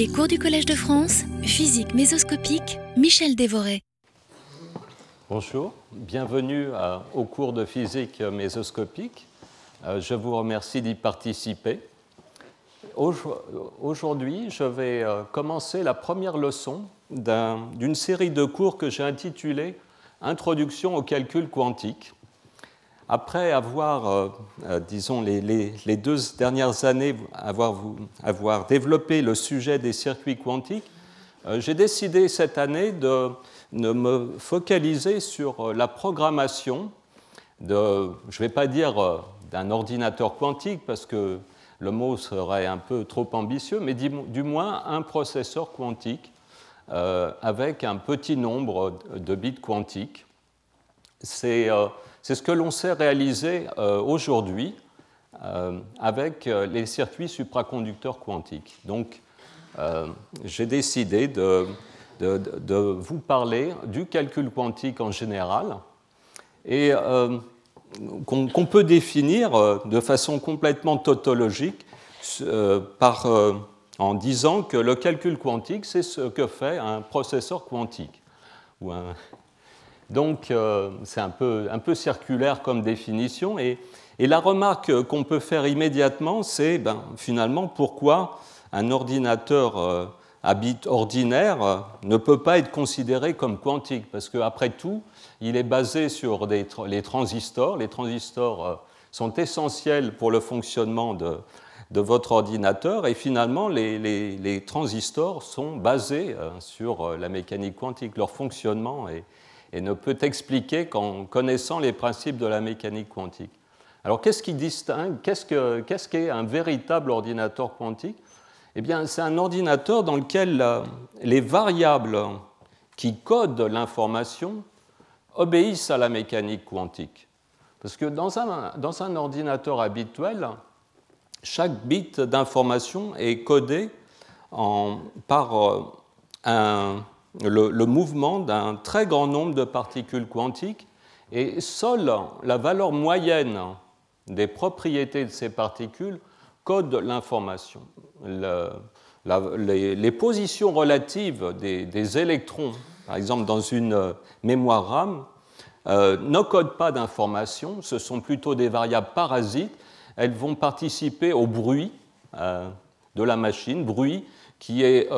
Les cours du Collège de France, physique mésoscopique, Michel Dévoré. Bonjour, bienvenue au cours de physique mésoscopique. Euh, je vous remercie d'y participer. Aujourd'hui, je vais euh, commencer la première leçon d'une série de cours que j'ai intitulée Introduction au calcul quantique. Après avoir, euh, euh, disons, les, deux dernières années, avoir, avoir, développé le sujet des circuits quantiques, j'ai décidé cette année de, de, me focaliser sur la programmation de, je ne vais pas dire d'un ordinateur quantique, parce que le mot serait un peu trop ambitieux, mais du moins un processeur quantique euh, avec un petit nombre de bits quantiques. C'est euh, ce que l'on sait réaliser euh, aujourd'hui avec les circuits supraconducteurs quantiques. Donc, j'ai décidé de, vous parler du calcul quantique en général et qu'on peut définir euh, de façon complètement tautologique euh, euh, en disant que le calcul quantique, c'est ce que fait un processeur quantique. Donc c'est un peu, un peu, circulaire comme définition. Et, et la remarque qu'on peut faire immédiatement, c'est ben, finalement pourquoi un ordinateur bit ordinaire ne peut pas être considéré comme quantique? Parce qu'après tout, il est basé sur les transistors. Les transistors euh, sont essentiels pour le fonctionnement de, votre ordinateur et finalement les, transistors sont basés euh, sur euh, la mécanique quantique. Leur fonctionnement et, ne peut expliquer qu'en connaissant les principes de la mécanique quantique. Alors qu'est-ce qui distingue Qu'est-ce qu'est un véritable ordinateur quantique? Eh bien c'est un ordinateur dans lequel les variables qui codent l'information obéissent à la mécanique quantique. Parce que dans un, dans un ordinateur habituel, chaque bit d'information est codé en, par euh, un, le, mouvement d'un très grand nombre de particules quantiques et seule la valeur moyenne des propriétés de ces particules code l'information. les, positions relatives des, électrons par exemple dans une mémoire RAM, euh, ne codent pas d'informations, ce sont plutôt des variables parasites. Elles vont participer au bruit euh, de la machine, bruit qui est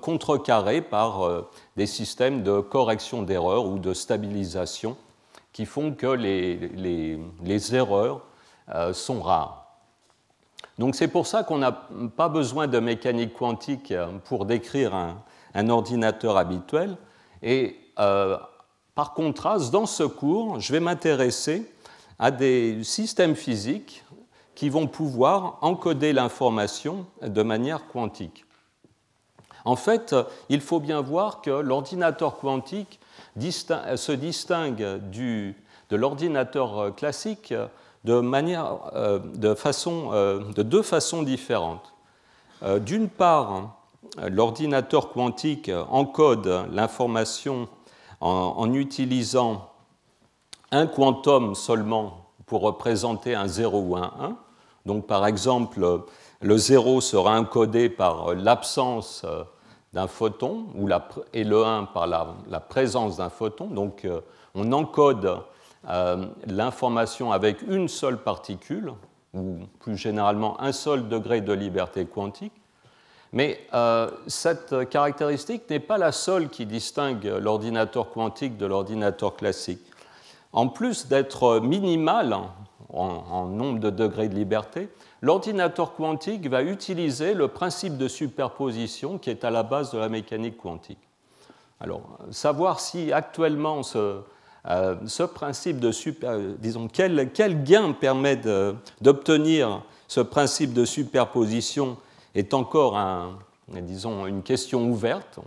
contrecarré par des systèmes de correction d'erreurs ou de stabilisation qui font que les, erreurs sont rares. Donc c'est pour ça qu'on n'a pas besoin de mécanique quantique pour décrire un, un ordinateur habituel. Et euh, par contraste, dans ce cours, je vais m'intéresser à des systèmes physiques qui vont pouvoir encoder l'information de manière quantique. En fait, il faut bien voir que l'ordinateur quantique se distingue de l'ordinateur classique de, manière, euh, de, façon, euh, de deux façons différentes. D'une part, l'ordinateur quantique encode l'information en, utilisant un quantum seulement pour représenter un 0 ou un 1. Donc par exemple, le 0 sera encodé par l'absence d'un photon et le 1 par la, présence d'un photon. Donc euh, on encode euh, l'information avec une seule particule, ou plus généralement un seul degré de liberté quantique. Mais euh, cette caractéristique n'est pas la seule qui distingue l'ordinateur quantique de l'ordinateur classique. En plus d'être minimal en, nombre de degrés de liberté, l'ordinateur quantique va utiliser le principe de superposition qui est à la base de la mécanique quantique. Alors, savoir si actuellement ce, euh, principe de super, disons, quel, quel gain permet d'obtenir ce principe de superposition est encore disons, une question ouverte.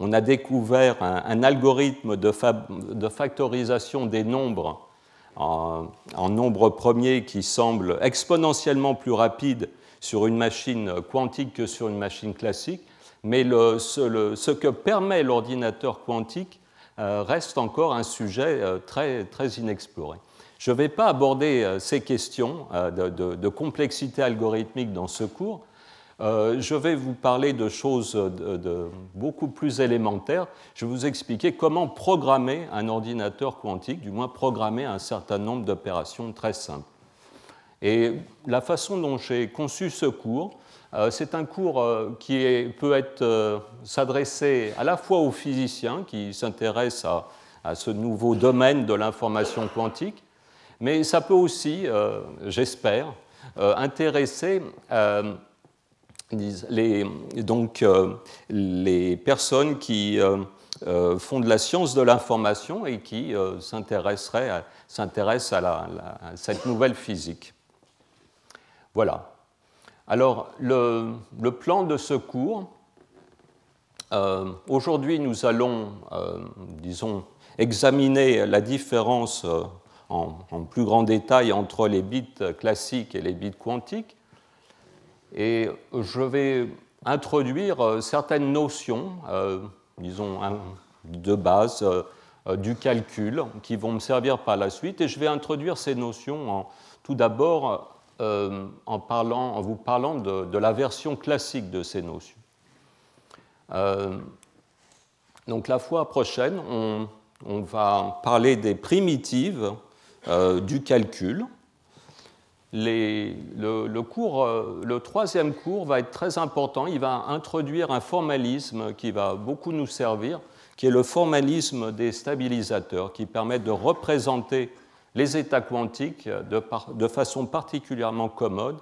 On, a découvert un, algorithme de, factorisation des nombres en, nombres premiers qui semble exponentiellement plus rapide sur une machine quantique que sur une machine classique, mais ce, que permet l'ordinateur quantique euh, reste encore un sujet euh, très, très inexploré. Je ne vais pas aborder euh, ces questions de, complexité algorithmique dans ce cours, je vais vous parler de choses de, beaucoup plus élémentaires. Je vais vous expliquer comment programmer un ordinateur quantique, du moins programmer un certain nombre d'opérations très simples. Et la façon dont j'ai conçu ce cours, euh, c'est un cours euh, qui peut être euh, s'adresser à la fois aux physiciens qui s'intéressent à, ce nouveau domaine de l'information quantique, mais ça peut aussi, j'espère, intéresser les, donc, les personnes qui font de la science de l'information et qui s'intéresseraient s'intéressent à, cette nouvelle physique. Voilà. Alors, le, plan de ce cours, euh, aujourd'hui, nous allons, euh, disons, examiner la différence euh, en, plus grand détail entre les bits classiques et les bits quantiques. Et je vais introduire certaines notions, disons, de base du calcul, qui vont me servir par la suite. Et je vais introduire ces notions tout d'abord euh, en, en, vous parlant de, la version classique de ces notions. Euh, donc la fois prochaine, on, va parler des primitives euh, du calcul. Le, cours, le troisième cours va être très important. Il va introduire un formalisme qui va beaucoup nous servir, qui est le formalisme des stabilisateurs, qui permet de représenter les états quantiques de, façon particulièrement commode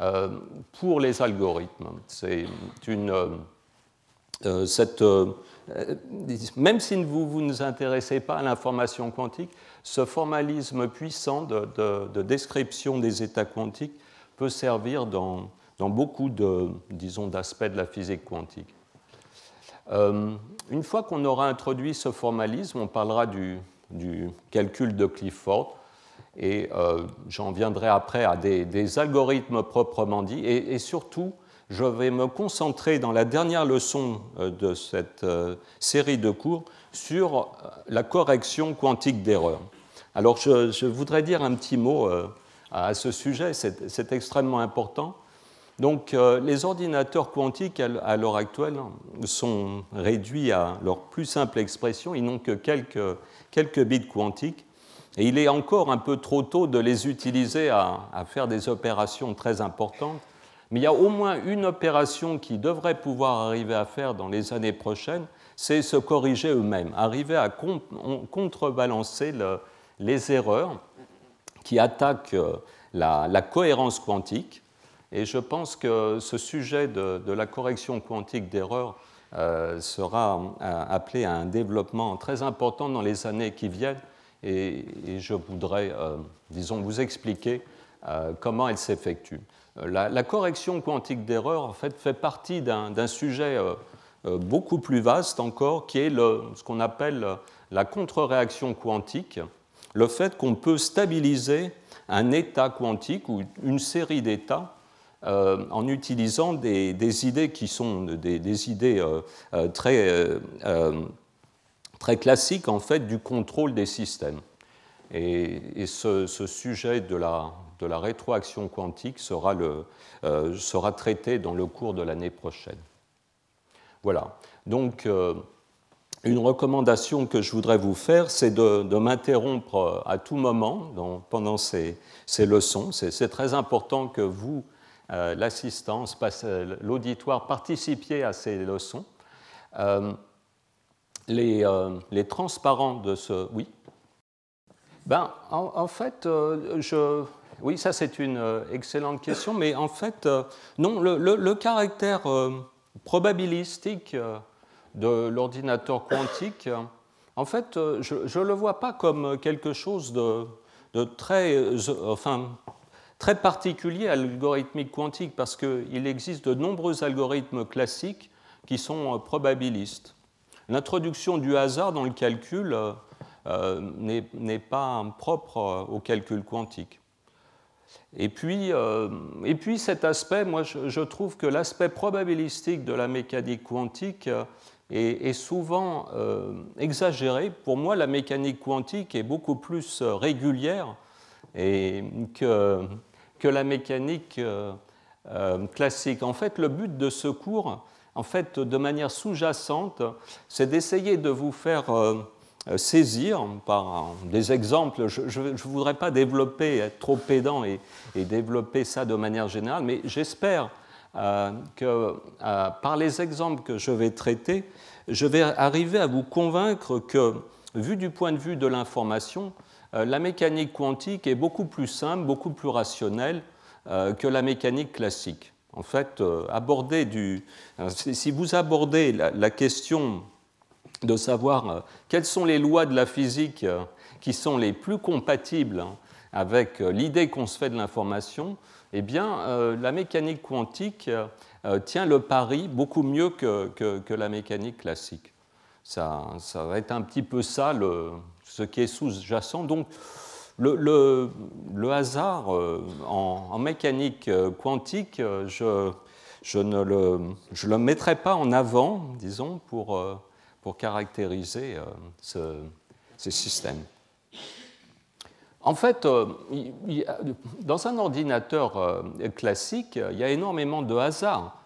euh, pour les algorithmes. C'est une, euh, euh, même si vous, vous ne vous intéressez pas à l'information quantique, ce formalisme puissant de, description des états quantiques peut servir dans, beaucoup de, disons, d'aspects de la physique quantique. une fois qu'on aura introduit ce formalisme, on parlera du, calcul de Clifford. Et euh, j'en viendrai après à des, algorithmes proprement dits. Et, surtout, je vais me concentrer dans la dernière leçon euh, de cette euh, série de cours sur la correction quantique d'erreur. Alors, je, voudrais dire un petit mot à ce sujet, c'est extrêmement important. Donc, les ordinateurs quantiques, à l'heure actuelle, sont réduits à leur plus simple expression. Ils n'ont que quelques quelques bits quantiques. Et il est encore un peu trop tôt de les utiliser à, faire des opérations très importantes. Mais il y a au moins une opération qui devrait pouvoir arriver à faire dans les années prochaines, c'est se corriger eux-mêmes, arriver à contrebalancer les erreurs qui attaquent euh, la, cohérence quantique. Et je pense que ce sujet de, la correction quantique d'erreurs euh, sera euh, appelé à un développement très important dans les années qui viennent et, je voudrais, disons, vous expliquer comment elle s'effectue. La, correction quantique d'erreur, en fait, fait partie d'un sujet beaucoup plus vaste encore, qui est ce qu'on appelle la contre-réaction quantique, le fait qu'on peut stabiliser un état quantique ou une série d'états euh, en utilisant des, idées qui sont des, idées euh, euh, très, très, classiques en fait du contrôle des systèmes. Et, ce, sujet de la, de la, rétroaction quantique sera, le, sera, traité dans le cours de l'année prochaine. Voilà. Donc, une recommandation que je voudrais vous faire, c'est de, m'interrompre à tout moment pendant ces, ces leçons. C'est très important que vous, euh, l'assistance, euh, l'auditoire participiez à ces leçons. Euh, les, transparents de ce. Oui ben, en, fait, je, oui, ça c'est une excellente question, mais en fait, non, le, caractère probabilistique de l'ordinateur quantique, en fait, je ne le vois pas comme quelque chose de, très, particulier à l'algorithmique quantique parce qu'il existe de nombreux algorithmes classiques qui sont euh, probabilistes. L'introduction du hasard dans le calcul euh, euh, n'est pas propre au calcul quantique. Et puis, et puis cet aspect, moi je, trouve que l'aspect probabilistique de la mécanique quantique est, est souvent exagéré. Pour moi, la mécanique quantique est beaucoup plus régulière et que, que la mécanique euh, classique. En fait, le but de ce cours, en fait, de manière sous-jacente, c'est d'essayer de vous faire saisir par des exemples. Je ne voudrais pas développer, être trop pédant et, développer ça de manière générale, mais j'espère que par les exemples que je vais traiter, je vais arriver à vous convaincre que, vu du point de vue de l'information, euh, la mécanique quantique est beaucoup plus simple, beaucoup plus rationnelle euh, que la mécanique classique. En fait, euh, aborder du, si vous abordez la, question de savoir quelles sont les lois de la physique qui sont les plus compatibles hein, avec l'idée qu'on se fait de l'information, eh bien, la mécanique quantique euh, tient le pari beaucoup mieux que, que, la mécanique classique. Ça, ça, va être un petit peu ça ce qui est sous-jacent. Donc, le, le, hasard euh, en, mécanique euh, quantique, je, je, ne je le mettrai pas en avant, disons, pour, pour caractériser ce, ces systèmes. En fait, dans un ordinateur classique, il y a énormément de hasard.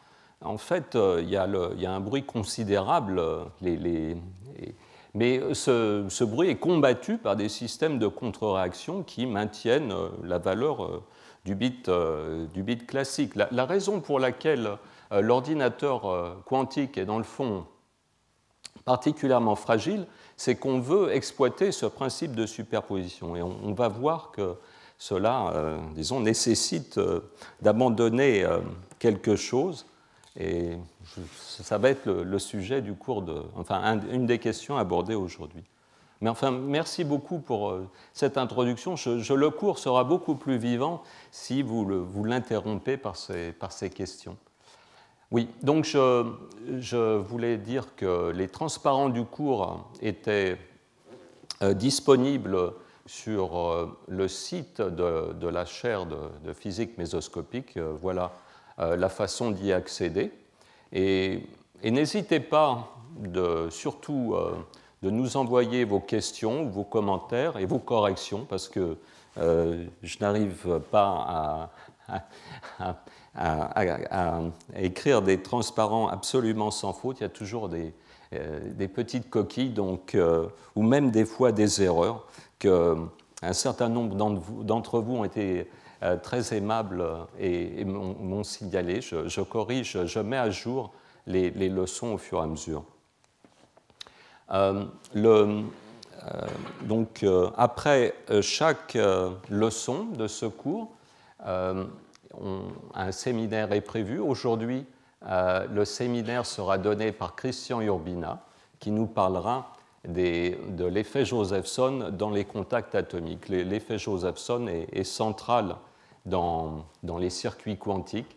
En fait, il y a, un bruit considérable, mais ce, bruit est combattu par des systèmes de contre-réaction qui maintiennent la valeur du bit, classique. La, raison pour laquelle l'ordinateur quantique est dans le fond particulièrement fragile, c'est qu'on veut exploiter ce principe de superposition. Et on, va voir que cela, euh, disons, nécessite euh, d'abandonner euh, quelque chose. Et ça va être le, sujet du cours de, enfin, une des questions abordées aujourd'hui. Mais enfin, merci beaucoup pour cette introduction. Je, le cours sera beaucoup plus vivant si vous, vous l'interrompez par ces, par ces questions. Oui, donc je, voulais dire que les transparents du cours étaient euh, disponibles sur euh, le site de, la chaire de, physique mésoscopique. Euh, voilà la façon d'y accéder. Et, n'hésitez pas de, surtout de nous envoyer vos questions, vos commentaires et vos corrections, parce que je n'arrive pas à à, écrire des transparents absolument sans faute. Il y a toujours des, euh, petites coquilles, donc, euh, ou même des fois des erreurs que un certain nombre d'entre vous ont été euh, très aimables et, m'ont signalé. Je, corrige, je mets à jour les, leçons au fur et à mesure. donc, après chaque leçon de ce cours, un séminaire est prévu. Aujourd'hui, euh, le séminaire sera donné par Christian Urbina, qui nous parlera de l'effet Josephson dans les contacts atomiques. L'effet Josephson est, central dans, les circuits quantiques.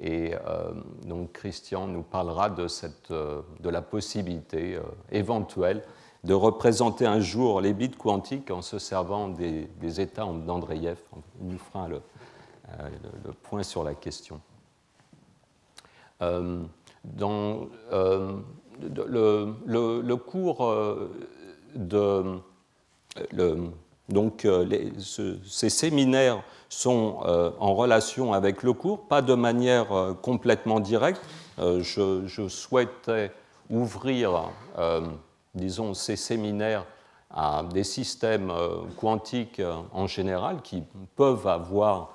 Et euh, donc Christian nous parlera de, cette, euh, la possibilité éventuelle de représenter un jour les bits quantiques en se servant des, des états d'Andreev. Il nous fera le, euh, le, point sur la question. Euh, dans euh, le, cours de. donc, ces séminaires sont en relation avec le cours, pas de manière complètement directe. Je, je, souhaitais ouvrir, disons, ces séminaires à des systèmes quantiques en général qui peuvent avoir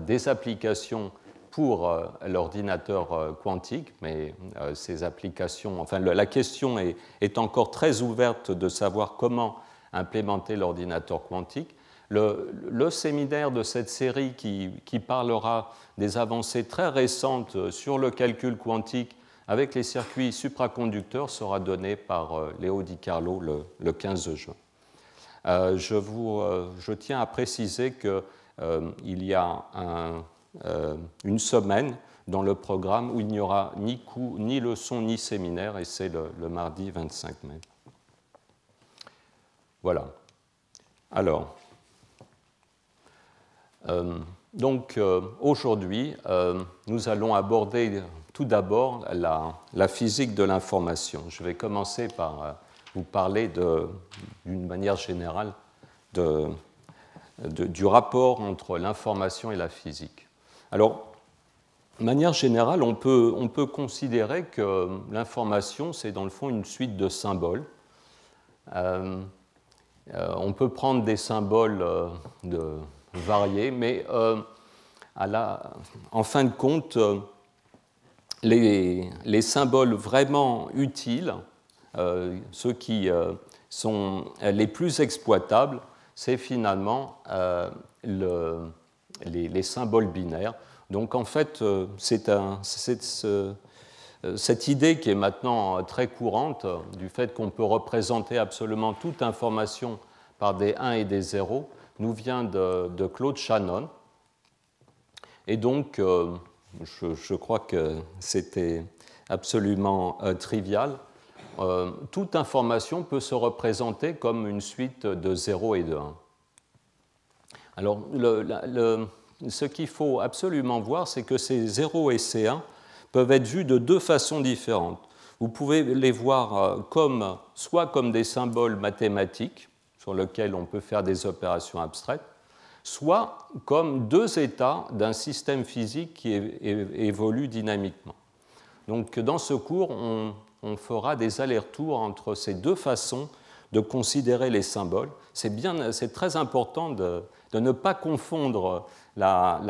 des applications pour euh, l'ordinateur euh, quantique, mais ces applications, enfin la question est, encore très ouverte de savoir comment implémenter l'ordinateur quantique. Le, séminaire de cette série qui, parlera des avancées très récentes sur le calcul quantique avec les circuits supraconducteurs sera donné par Léo Di Carlo le, 15 juin. je, tiens à préciser que euh, il y a euh, une semaine dans le programme où il n'y aura ni cours, ni leçon, ni séminaire, et c'est le, mardi 25 mai. Voilà. Alors, euh, donc aujourd'hui, nous allons aborder tout d'abord la, physique de l'information. Je vais commencer par vous parler d'une manière générale de, du rapport entre l'information et la physique. Alors, de manière générale, on peut, on peut considérer que l'information, c'est dans le fond une suite de symboles. Euh, euh, on peut prendre des symboles euh, de, variés, mais à la, en fin de compte, les, les, symboles vraiment utiles, ceux qui sont les plus exploitables, c'est finalement le, les, les, symboles binaires. Donc en fait, c'est un, euh, cette idée qui est maintenant très courante du fait qu'on peut représenter absolument toute information par des 1 et des 0 nous vient de, Claude Shannon. Et donc, euh, je, crois que c'était absolument euh, trivial. Toute information peut se représenter comme une suite de 0 et de 1. Alors, ce qu'il faut absolument voir, c'est que ces 0 et ces 1 peuvent être vus de deux façons différentes. Vous pouvez les voir euh, comme, soit comme des symboles mathématiques sur lesquels on peut faire des opérations abstraites, soit comme deux états d'un système physique qui évolue dynamiquement. Donc dans ce cours, on, fera des allers-retours entre ces deux façons de considérer les symboles. C'est très important de, ne pas confondre la,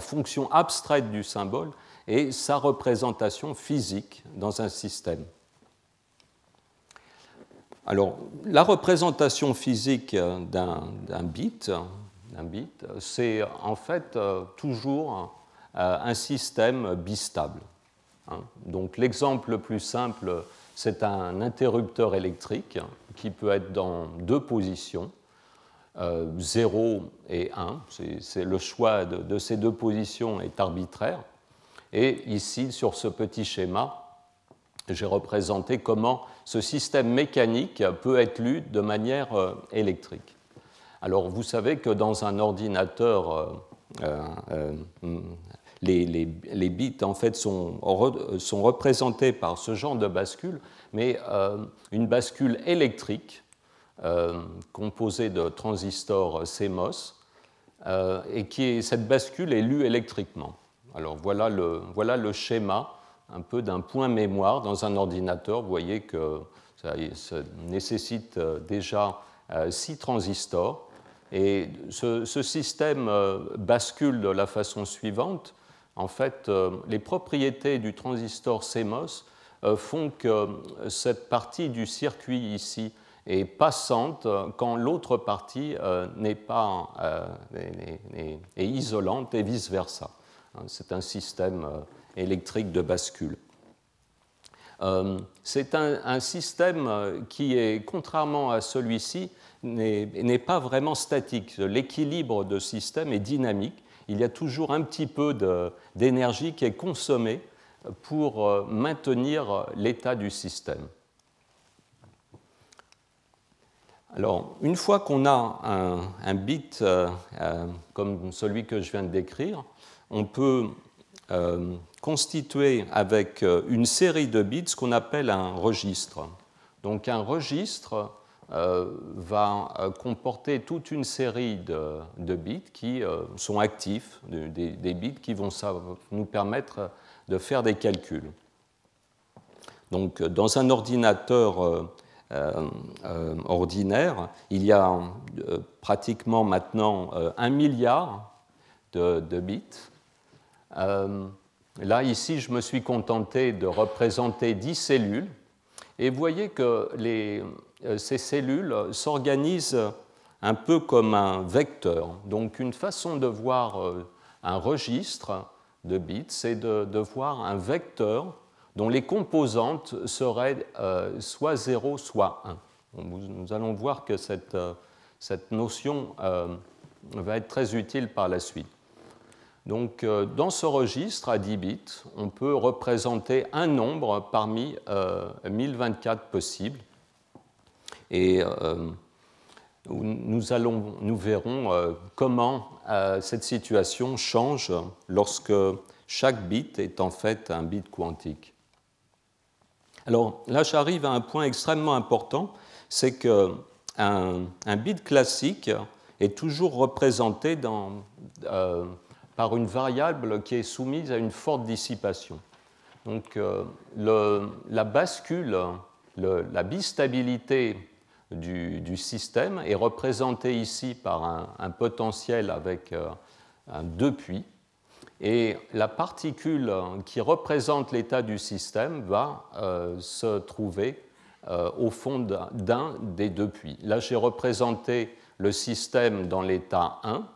fonction abstraite du symbole et sa représentation physique dans un système. Alors, la représentation physique d'un bit, bit c'est en fait euh, toujours euh, un système bistable. Hein. Donc, l'exemple le plus simple, c'est un interrupteur électrique qui peut être dans deux positions. 0 euh, et 1. C'est, le choix de, ces deux positions est arbitraire. Et ici, sur ce petit schéma, j'ai représenté comment ce système mécanique peut être lu de manière euh, électrique. Alors, vous savez que dans un ordinateur, euh, les, bits en fait sont, représentés par ce genre de bascule, mais une bascule électrique euh, composé de transistors CMOS, euh, et qui cette bascule est lue électriquement. Alors voilà le, voilà le schéma un peu d'un point mémoire dans un ordinateur. Vous voyez que ça, nécessite euh, déjà six transistors. Et ce, système bascule de la façon suivante. En fait, les propriétés du transistor CMOS font que cette partie du circuit ici et passante quand l'autre partie euh, n'est pas euh, est, isolante et vice versa. Hein, c'est un système euh, électrique de bascule. C'est un, système qui est, contrairement à celui-ci, n'est pas vraiment statique. L'équilibre de système est dynamique. Il y a toujours un petit peu d'énergie qui est consommée pour maintenir l'état du système. Alors, une fois qu'on a un, bit euh, euh, comme celui que je viens de décrire, on peut euh, constituer avec une série de bits ce qu'on appelle un registre. Donc, un registre va comporter toute une série de, bits qui sont actifs, des, bits qui vont nous permettre de faire des calculs. Donc, dans un ordinateur euh, euh, ordinaire, il y a euh, pratiquement maintenant un milliard de, bits. là, ici, je me suis contenté de représenter 10 cellules. Et vous voyez que les, ces cellules s'organisent un peu comme un vecteur. Donc une façon de voir un registre de bits, c'est de, voir un vecteur dont les composantes seraient euh, soit 0, soit 1. nous allons voir que cette, euh, cette notion euh, va être très utile par la suite. Donc, dans ce registre à 10 bits, on peut représenter un nombre parmi 1024 possibles. Et nous, allons, nous verrons comment cette situation change lorsque chaque bit est en fait un bit quantique. Alors là, j'arrive à un point extrêmement important, c'est qu'un un bit classique est toujours représenté euh, par une variable qui est soumise à une forte dissipation. Donc la bascule, la bistabilité du, système est représentée ici par un, potentiel avec un deux puits. Et la particule qui représente l'état du système va se trouver au fond d'un des deux puits. Là, j'ai représenté le système dans l'état 1,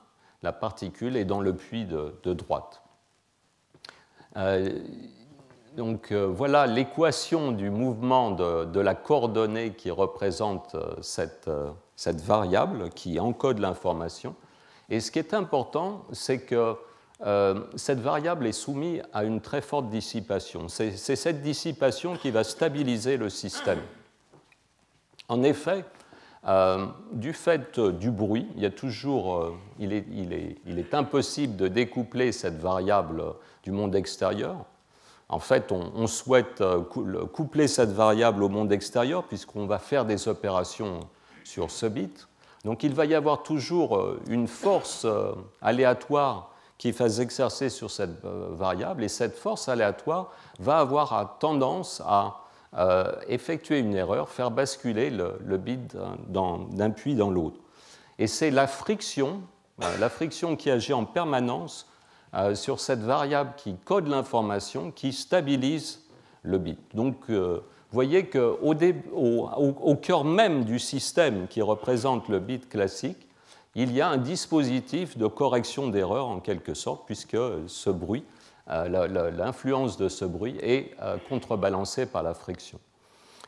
la particule est dans le puits de, droite. Euh, donc euh, voilà l'équation du mouvement de, la coordonnée qui représente euh, cette, cette variable qui encode l'information. Et ce qui est important, c'est que cette variable est soumise à une très forte dissipation. C'est cette dissipation qui va stabiliser le système. En effet, euh, du fait du bruit, euh, il, est, impossible de découpler cette variable du monde extérieur. En fait, on, souhaite euh, coupler cette variable au monde extérieur puisqu'on va faire des opérations sur ce bit. Donc il va y avoir toujours une force aléatoire qui va s'exercer sur cette variable et cette force aléatoire va avoir tendance à euh, effectuer une erreur, faire basculer le, bit d'un puits dans l'autre. Et c'est la friction, euh, la friction qui agit en permanence euh, sur cette variable qui code l'information, qui stabilise le bit. Donc, vous voyez qu'au au, au, cœur même du système qui représente le bit classique, il y a un dispositif de correction d'erreur en quelque sorte, puisque ce bruit euh, l'influence de ce bruit est euh, contrebalancée par la friction.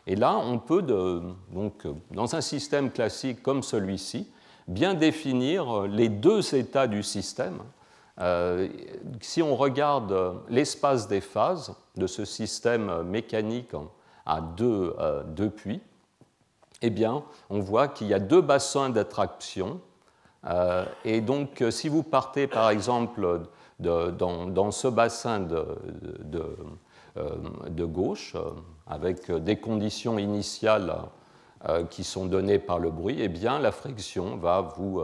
Et là, on peut, donc, dans un système classique comme celui-ci, bien définir les deux états du système. Euh, si on regarde l'espace des phases de ce système mécanique à deux, deux puits, eh bien, on voit qu'il y a deux bassins d'attraction. et donc, si vous partez par exemple dans, ce bassin de, euh, gauche, euh, avec des conditions initiales euh, qui sont données par le bruit, eh bien, la friction va vous,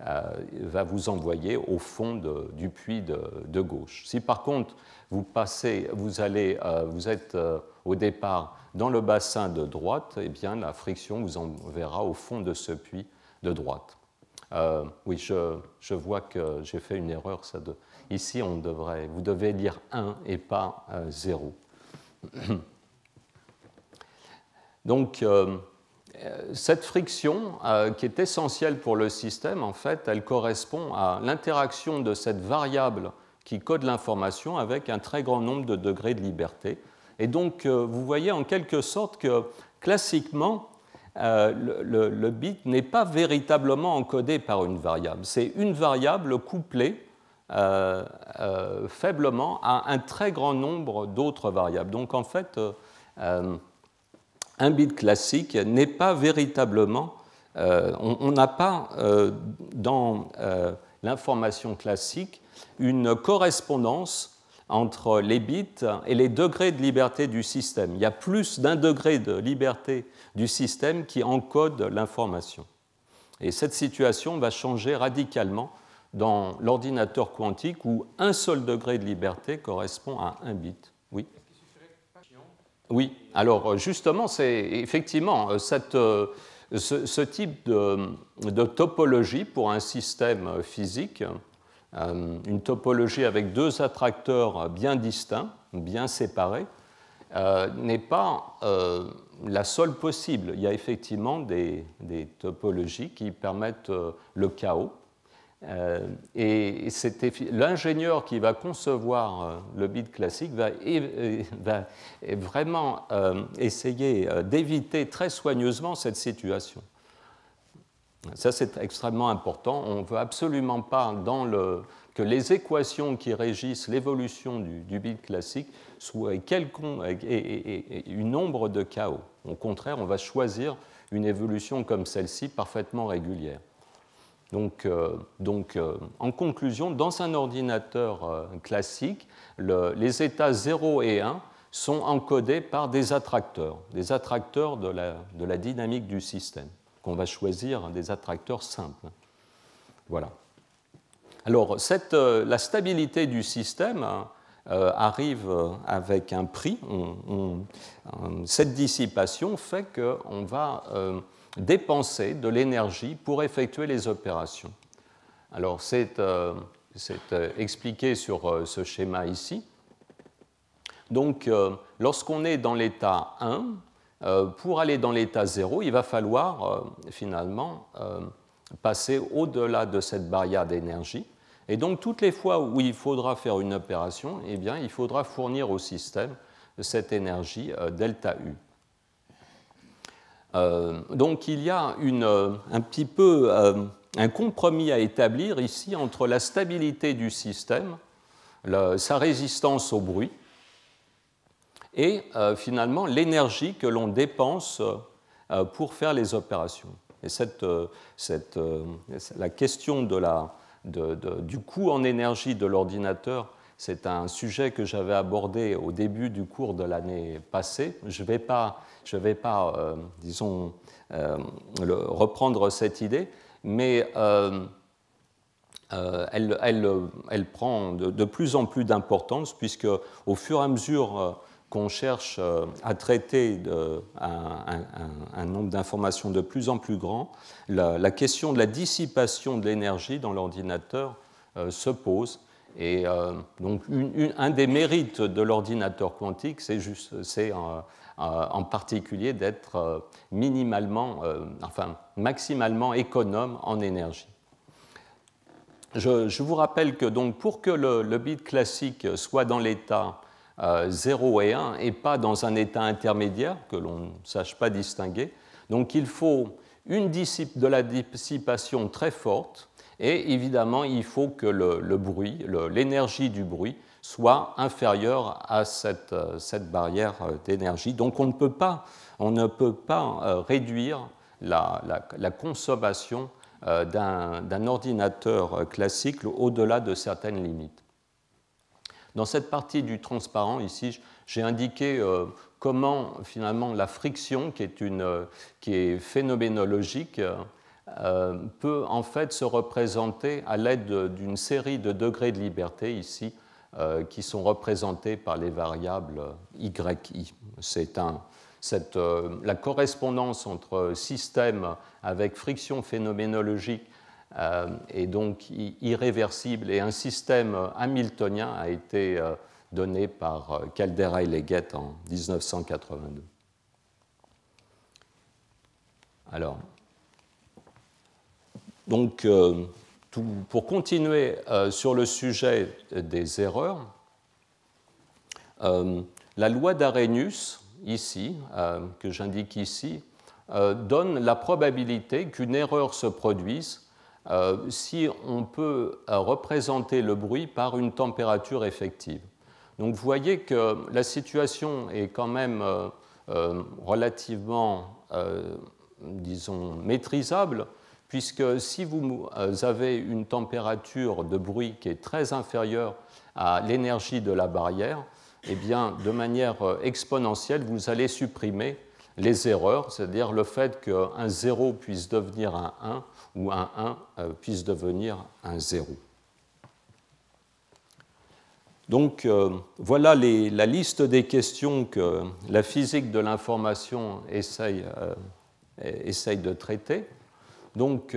va vous envoyer au fond du puits de, gauche. Si par contre vous, passez, vous, allez, vous êtes au départ dans le bassin de droite, eh bien, la friction vous enverra au fond de ce puits de droite. oui, je, je, vois que j'ai fait une erreur. Ça Ici, on devrait, vous devez lire 1 et pas 0. Euh, Donc, euh, cette friction, euh, qui est essentielle pour le système, en fait, elle correspond à l'interaction de cette variable qui code l'information avec un très grand nombre de degrés de liberté. Et donc, vous voyez en quelque sorte que classiquement, le, bit n'est pas véritablement encodé par une variable. C'est une variable couplée euh, euh, faiblement à un très grand nombre d'autres variables. Donc en fait, euh, un bit classique n'est pas véritablement, on n'a pas dans l'information classique une correspondance entre les bits et les degrés de liberté du système. Il y a plus d'un degré de liberté du système qui encode l'information. Et cette situation va changer radicalement dans l'ordinateur quantique où un seul degré de liberté correspond à un bit. Oui. Alors justement, c'est effectivement euh, euh, ce, type de, topologie pour un système physique, euh, une topologie avec deux attracteurs bien distincts, bien séparés, n'est pas la seule possible. Il y a effectivement des topologies qui permettent le chaos. Euh, et l'ingénieur qui va concevoir euh, le bit classique va, vraiment euh, essayer d'éviter très soigneusement cette situation. Ça, c'est extrêmement important. On ne veut absolument pas que les équations qui régissent l'évolution du, bit classique soient quelconque, et, une nombre de chaos. Au contraire, on va choisir une évolution comme celle-ci parfaitement régulière. Donc, euh, euh, en conclusion, dans un ordinateur euh, classique, les états 0 et 1 sont encodés par des attracteurs, des attracteurs de la, dynamique du système, qu'on va choisir des attracteurs simples. Voilà. Alors, la stabilité du système hein, arrive avec un prix. cette dissipation fait qu'on va dépenser de l'énergie pour effectuer les opérations. Alors, c'est expliqué sur ce schéma ici. Donc, lorsqu'on est dans l'état 1, euh, pour aller dans l'état 0, il va falloir euh, finalement euh, passer au-delà de cette barrière d'énergie. Et donc toutes les fois où il faudra faire une opération, eh bien, il faudra fournir au système cette énergie delta U. donc il y a un petit peu un compromis à établir ici entre la stabilité du système, sa résistance au bruit, et euh, finalement l'énergie que l'on dépense euh, pour faire les opérations. Et cette, euh, la question de la, du coût en énergie de l'ordinateur, c'est un sujet que j'avais abordé au début du cours de l'année passée. Je ne vais pas, je vais pas disons, reprendre cette idée, mais elle, elle, prend de, plus en plus d'importance, puisque au fur et à mesure qu'on cherche euh, à traiter un, nombre d'informations de plus en plus grand, la, question de la dissipation de l'énergie dans l'ordinateur euh, se pose. Et euh, donc, un des mérites de l'ordinateur quantique, c'est c'est en particulier d'être minimalement, enfin maximalement économe en énergie. Je, vous rappelle que donc pour que le, bit classique soit dans l'état 0 euh, et 1 et pas dans un état intermédiaire que l'on ne sache pas distinguer. Donc il faut une de la dissipation très forte et évidemment il faut que le, bruit, l'énergie du bruit soit inférieure à cette, euh, barrière euh, d'énergie. Donc on ne peut pas, on ne peut pas réduire la, la consommation d'un ordinateur classique au-delà de certaines limites. Dans cette partie du transparent, ici, j'ai indiqué euh, comment finalement la friction, qui est, une, euh, qui est phénoménologique, euh, peut en fait se représenter à l'aide d'une série de degrés de liberté ici, qui sont représentés par les variables YI. C'est un, cette, la correspondance entre système avec friction phénoménologique euh, et donc irréversible. Et un système hamiltonien a été euh, donné par euh, Caldera et Leggett en 1982. Alors, donc, pour continuer sur le sujet des erreurs, la loi d'Arrhenius, ici, que j'indique ici, donne la probabilité qu'une erreur se produise euh, si on peut euh, représenter le bruit par une température effective. Donc vous voyez que la situation est quand même euh, relativement, disons, maîtrisable, puisque si vous avez une température de bruit qui est très inférieure à l'énergie de la barrière, eh de manière exponentielle, vous allez supprimer les erreurs, c'est-à-dire le fait qu'un 0 puisse devenir un 1 ou un 1 euh, puisse devenir un 0. Donc euh, voilà la liste des questions que la physique de l'information essaye, euh, essaye, de traiter. Donc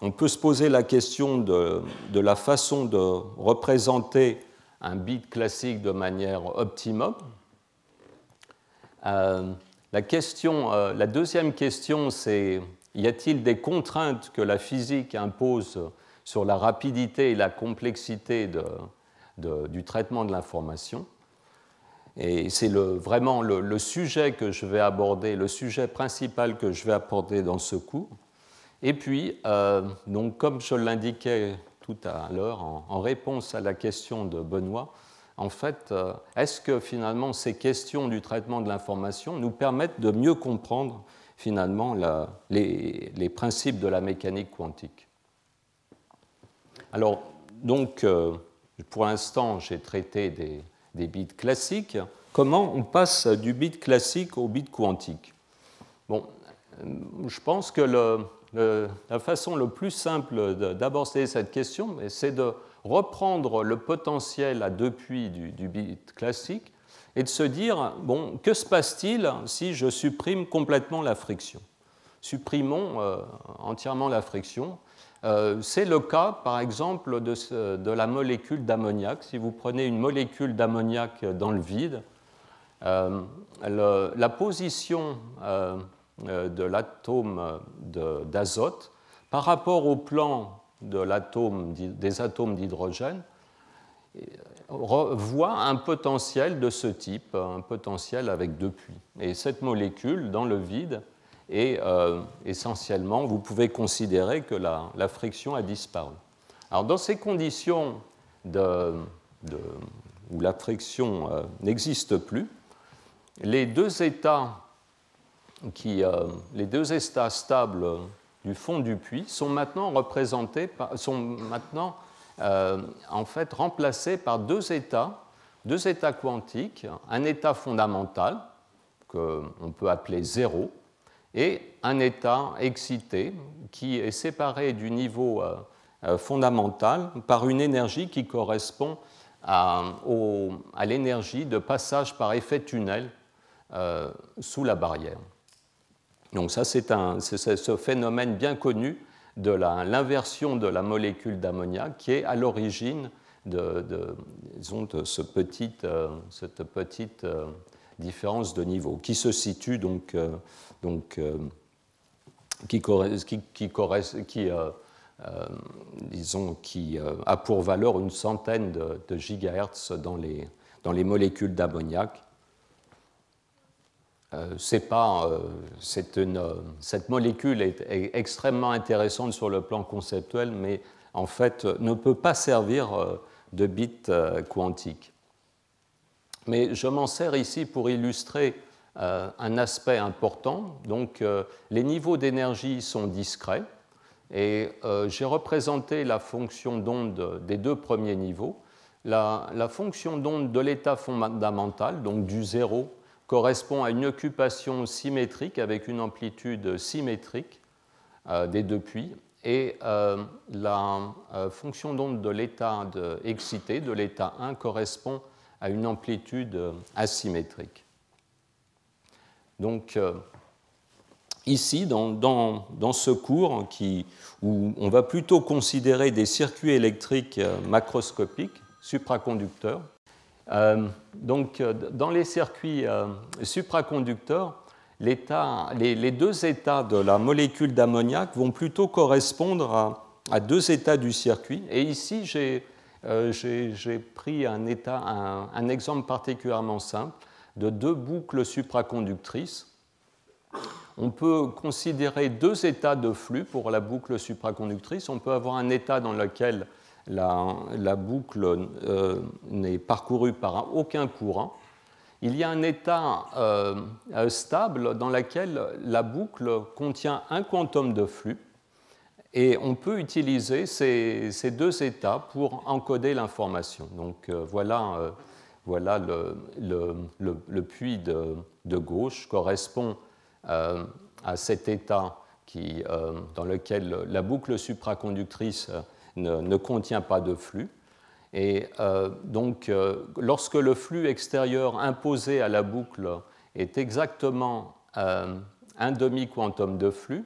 on peut se poser la question de, la façon de représenter un bit classique de manière optimum. la, question, la deuxième question, c'est y a-t-il des contraintes que la physique impose sur la rapidité et la complexité du traitement de l'information? Et c'est vraiment le, sujet que je vais aborder, le sujet principal que je vais aborder dans ce cours. Et puis, euh, donc, comme je l'indiquais tout à l'heure en, réponse à la question de Benoît, en fait, euh, est-ce que finalement ces questions du traitement de l'information nous permettent de mieux comprendre finalement les, principes de la mécanique quantique? Alors, donc, euh, pour l'instant, j'ai traité des, bits classiques. Comment on passe du bit classique au bit quantique? Bon, je pense que la façon le plus simple d'aborder cette question, c'est de reprendre le potentiel à deux puits du, bit classique et de se dire, bon, que se passe-t-il si je supprime complètement la friction? Supprimons euh, entièrement la friction. Euh, c'est le cas, par exemple, de, la molécule d'ammoniac. Si vous prenez une molécule d'ammoniac dans le vide, euh, la position de l'atome d'azote par rapport au plan de des atomes d'hydrogène voit un potentiel de ce type, un potentiel avec deux puits. Et cette molécule, dans le vide, est euh, essentiellement, vous pouvez considérer que la, friction a disparu. Alors dans ces conditions où la friction euh, n'existe plus, les deux états, euh, les deux états stables du fond du puits sont maintenant représentés sont maintenant euh, en fait remplacés par deux états, deux états quantiques, un état fondamental qu'on peut appeler zéro et un état excité qui est séparé du niveau euh, fondamental par une énergie qui correspond à l'énergie de passage par effet tunnel sous la barrière. Donc ça, c'est ce phénomène bien connu de l'inversion de la molécule d'ammoniac qui est à l'origine de, ce euh, cette petite euh, différence de niveau qui se situe donc, euh, donc qui, qui, qui disons, qui a pour valeur une centaine de, gigahertz dans les, dans les molécules d'ammoniac pas, euh, euh, cette molécule est, extrêmement intéressante sur le plan conceptuel, mais en fait ne peut pas servir de bit quantique. Mais je m'en sers ici pour illustrer un aspect important. Donc, les niveaux d'énergie sont discrets et j'ai représenté la fonction d'onde des deux premiers niveaux. La fonction d'onde de l'état fondamental, donc du zéro correspond à une occupation symétrique avec une amplitude symétrique euh, des deux puits et euh, la euh, fonction d'onde de l'état excité, de l'état 1, correspond à une amplitude asymétrique. Donc, ici, dans, ce cours, où on va plutôt considérer des circuits électriques macroscopiques, supraconducteurs, euh, donc, euh, dans les circuits euh, supraconducteurs, les, deux états de la molécule d'ammoniac vont plutôt correspondre à, deux états du circuit. Et ici, j'ai pris un, état, un, exemple particulièrement simple de deux boucles supraconductrices. On peut considérer deux états de flux pour la boucle supraconductrice. On peut avoir un état dans lequel la, boucle euh, n'est parcourue par aucun courant. Il y a un état euh, euh, stable dans lequel la boucle contient un quantum de flux et on peut utiliser ces, deux états pour encoder l'information. Donc voilà, voilà le, puits de, gauche correspond à cet état qui, dans lequel la boucle supraconductrice ne, contient pas de flux. Et euh, donc, euh, lorsque le flux extérieur imposé à la boucle est exactement euh, un demi-quantum de flux,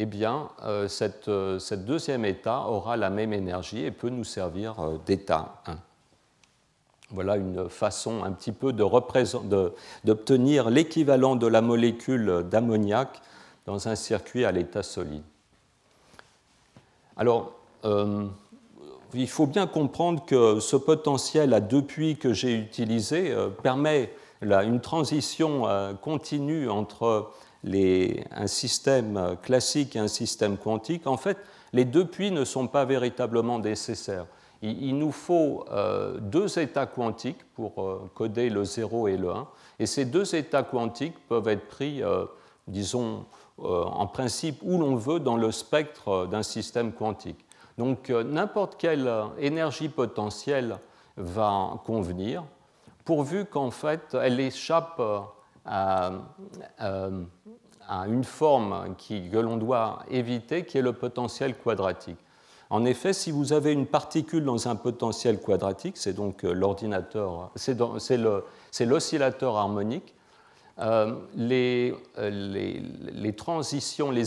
eh bien, cette, deuxième état aura la même énergie et peut nous servir d'état 1. Voilà une façon un petit peu d'obtenir l'équivalent de la molécule d'ammoniac dans un circuit à l'état solide. Alors, euh, il faut bien comprendre que ce potentiel à deux puits que j'ai utilisé euh, permet une transition euh, continue entre un système classique et un système quantique. En fait, les deux puits ne sont pas véritablement nécessaires. Il, nous faut deux états quantiques pour coder le 0 et le 1. Et ces deux états quantiques peuvent être pris, disons, en principe où l'on veut dans le spectre d'un système quantique. Donc euh, n'importe quelle euh, énergie potentielle va convenir, pourvu qu'en fait elle échappe euh, à, à une forme qui, que l'on doit éviter, qui est le potentiel quadratique. En effet, si vous avez une particule dans un potentiel quadratique, c'est donc l'ordinateur, c'est l'oscillateur harmonique, euh, les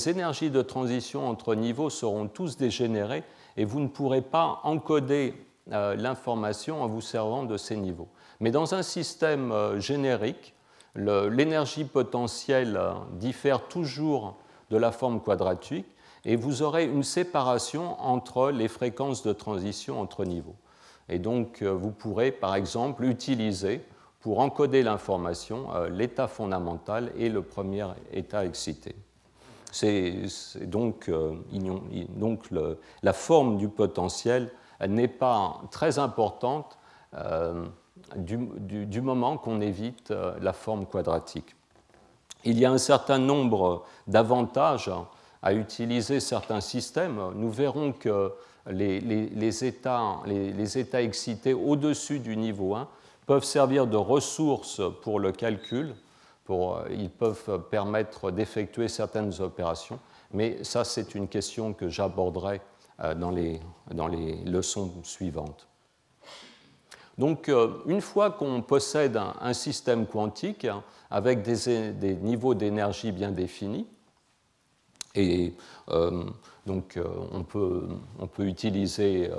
énergies de transition entre niveaux seront tous dégénérées et vous ne pourrez pas encoder euh, l'information en vous servant de ces niveaux. Mais dans un système euh, générique, l'énergie potentielle diffère toujours de la forme quadratique et vous aurez une séparation entre les fréquences de transition entre niveaux. Et donc, vous pourrez, par exemple, utiliser pour encoder l'information, euh, l'état fondamental et le premier état excité. C'est donc, euh, donc la forme du potentiel n'est pas très importante euh, du, moment qu'on évite la forme quadratique. Il y a un certain nombre d'avantages à utiliser certains systèmes. Nous verrons que les états, les, états excités au-dessus du niveau 1 peuvent servir de ressources pour le calcul, euh, ils peuvent permettre d'effectuer certaines opérations, mais ça c'est une question que j'aborderai euh, dans les, dans les leçons suivantes. Donc euh, une fois qu'on possède un, système quantique avec des, des niveaux d'énergie bien définis, et donc on, peut, on, peut, utiliser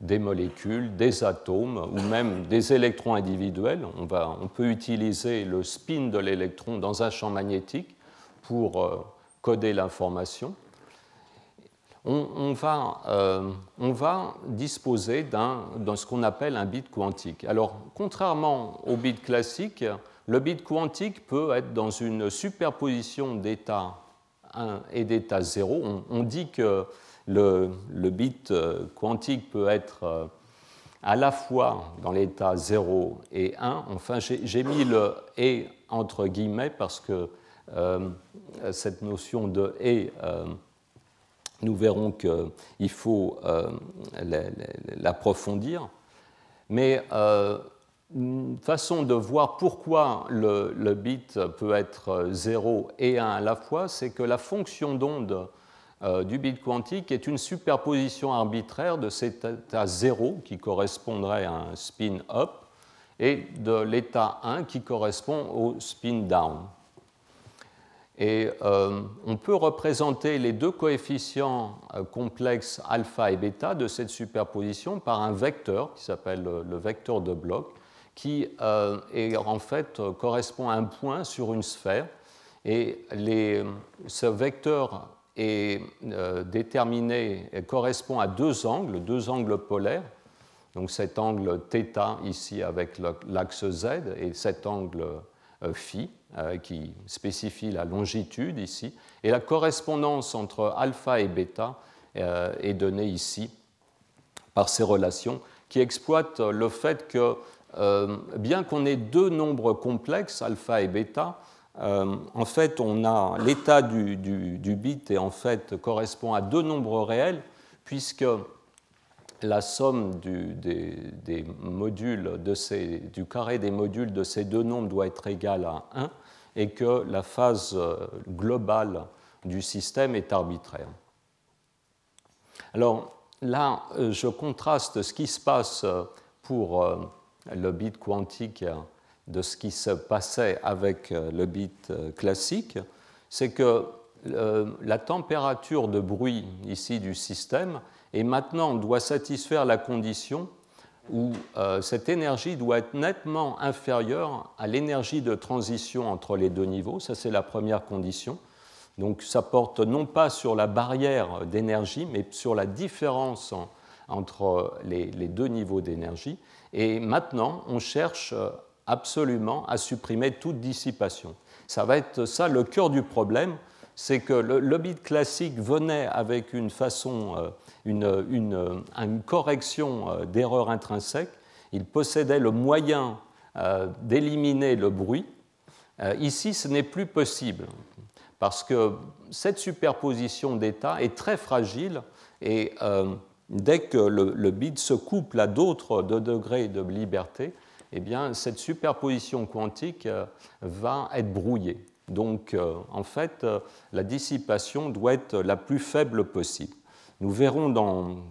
des molécules, des atomes ou même des électrons individuels. On, va, on peut utiliser le spin de l'électron dans un champ magnétique pour euh, coder l'information. On, va, euh, on, va, disposer de ce qu'on appelle un bit quantique. Alors, contrairement au bit classique, le bit quantique peut être dans une superposition d'états 1 et d'état 0. On, on dit que le, bit euh, quantique peut être euh, à la fois dans l'état 0 et 1. Enfin, j'ai mis le et entre guillemets parce que euh, cette notion de et, nous verrons qu'il faut l'approfondir. Mais une façon de voir pourquoi le, le, bit peut être 0 et 1 à la fois, c'est que la fonction d'onde du bit quantique est une superposition arbitraire de cet état 0 qui correspondrait à un spin up et de l'état 1 qui correspond au spin down. Et euh, on peut représenter les deux coefficients euh, complexes alpha et bêta de cette superposition par un vecteur qui s'appelle le, vecteur de bloc, qui en fait correspond à un point sur une sphère. Et ce vecteur est euh, déterminé, correspond à deux angles, deux angles polaires. Donc cet angle θ ici avec l'axe z et cet angle euh, phi euh, qui spécifie la longitude ici. Et la correspondance entre alpha et bêta est donnée ici par ces relations qui exploitent le fait que bien qu'on ait deux nombres complexes, alpha et bêta, euh, en fait, l'état du, bit correspond à deux nombres réels, puisque la somme du carré des modules de ces deux nombres doit être égale à 1 et que la phase euh, globale du système est arbitraire. Alors là, euh, je contraste ce qui se passe pour le bit quantique de ce qui se passait avec euh, le bit euh, classique, c'est que euh, la température de bruit ici du système et maintenant doit satisfaire la condition où cette énergie doit être nettement inférieure à l'énergie de transition entre les deux niveaux. Ça, c'est la première condition. Donc, ça porte non pas sur la barrière d'énergie, mais sur la différence entre les deux niveaux d'énergie. Et maintenant, on cherche absolument à supprimer toute dissipation. Ça va être ça le cœur du problème, c'est que le, bit classique venait avec une façon, euh, une, une, correction euh, d'erreur intrinsèque. Il possédait le moyen euh, d'éliminer le bruit. Ici, ce n'est plus possible parce que cette superposition d'états est très fragile et dès que le, le, bit se couple à d'autres degrés de liberté, eh bien, cette superposition quantique euh, va être brouillée. Donc, en fait, la dissipation doit être la plus faible possible. Nous verrons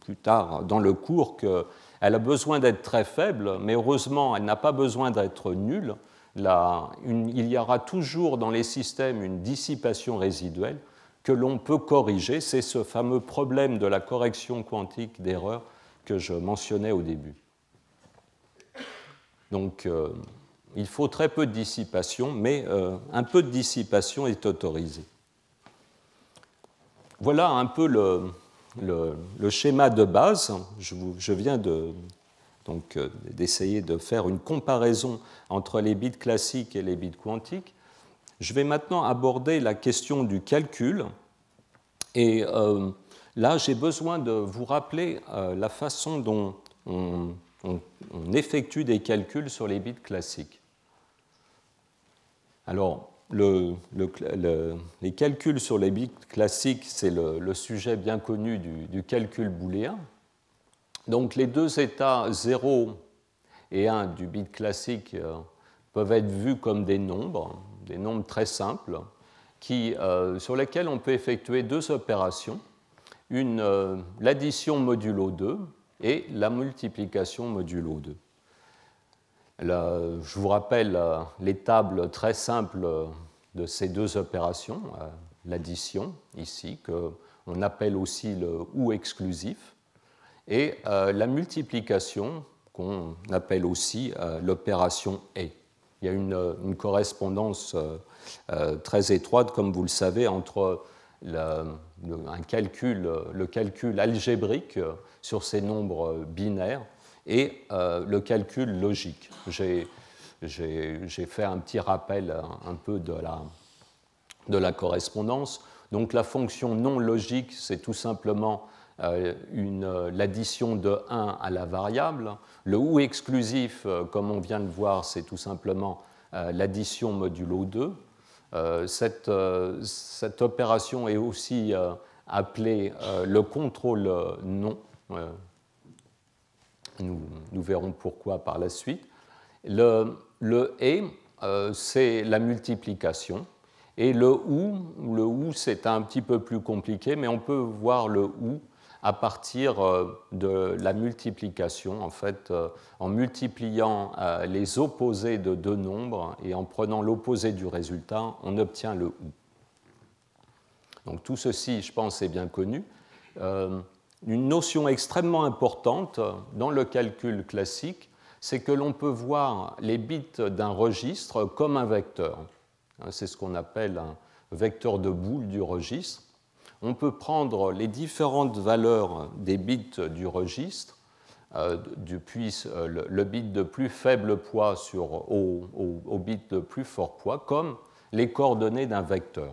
plus tard dans le cours qu'elle a besoin d'être très faible, mais heureusement, elle n'a pas besoin d'être nulle. il y aura toujours dans les systèmes une dissipation résiduelle que l'on peut corriger. C'est ce fameux problème de la correction quantique d'erreur que je mentionnais au début. Donc, euh, il faut très peu de dissipation, mais euh, un peu de dissipation est autorisé. Voilà un peu le, schéma de base. Je, viens donc, euh, d'essayer de faire une comparaison entre les bits classiques et les bits quantiques. Je vais maintenant aborder la question du calcul. Et là, j'ai besoin de vous rappeler la façon dont on, effectue des calculs sur les bits classiques. Alors, les calculs sur les bits classiques, c'est le, sujet bien connu du, calcul booléen. Donc les deux états 0 et 1 du bit classique euh, peuvent être vus comme des nombres, des nombres très simples, euh, sur lesquels on peut effectuer deux opérations, euh, l'addition modulo 2 et la multiplication modulo 2 je vous rappelle euh, les tables très simples de ces deux opérations, euh, l'addition ici, qu'on appelle aussi le ou exclusif, et euh, la multiplication qu'on appelle aussi l'opération et. Il y a une, correspondance très étroite, comme vous le savez, entre un calcul, le calcul algébrique sur ces nombres binaires et euh, le calcul logique. J'ai fait un petit rappel un, peu de la, de correspondance. Donc la fonction non logique, c'est tout simplement euh, l'addition de 1 à la variable. Le ou exclusif, euh, comme on vient de voir, c'est tout simplement l'addition modulo 2. Cette, cette, opération est aussi appelée le contrôle non nous, verrons pourquoi par la suite. Le, et, euh, c'est la multiplication. Et le ou, le ou, c'est un petit peu plus compliqué, mais on peut voir le ou à partir euh, de la multiplication, en fait, euh, en multipliant les opposés de deux nombres et en prenant l'opposé du résultat, on obtient le ou. Donc tout ceci, je pense, est bien connu une notion extrêmement importante dans le calcul classique, c'est que l'on peut voir les bits d'un registre comme un vecteur. Hein, c'est ce qu'on appelle un vecteur de boule du registre. On peut prendre les différentes valeurs des bits du registre, euh, euh, le, bit de plus faible poids sur, au bit de plus fort poids, comme les coordonnées d'un vecteur.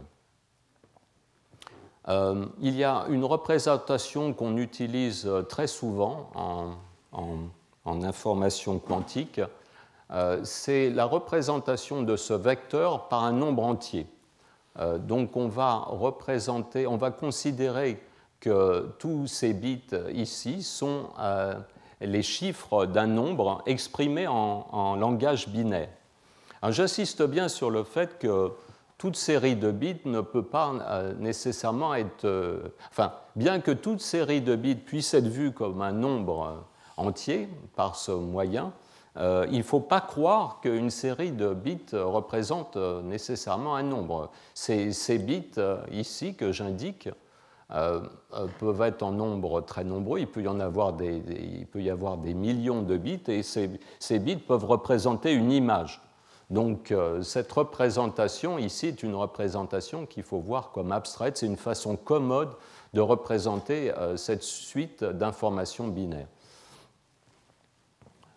Euh, il y a une représentation qu'on utilise très souvent en, information quantique. C'est la représentation de ce vecteur par un nombre entier. Donc on va représenter, on va considérer que tous ces bits ici sont les chiffres d'un nombre exprimé en, langage binaire. J'insiste bien sur le fait que toute série de bits ne peut pas euh, nécessairement être... Euh, enfin, bien que toute série de bits puisse être vue comme un nombre euh, entier par ce moyen, il ne faut pas croire qu'une série de bits représente nécessairement un nombre. Ces, bits ici que j'indique peuvent être en nombre très nombreux, il peut y, en avoir des, millions de bits, et ces bits peuvent représenter une image. Donc euh, cette représentation ici est une représentation qu'il faut voir comme abstraite, c'est une façon commode de représenter euh, cette suite d'informations binaires.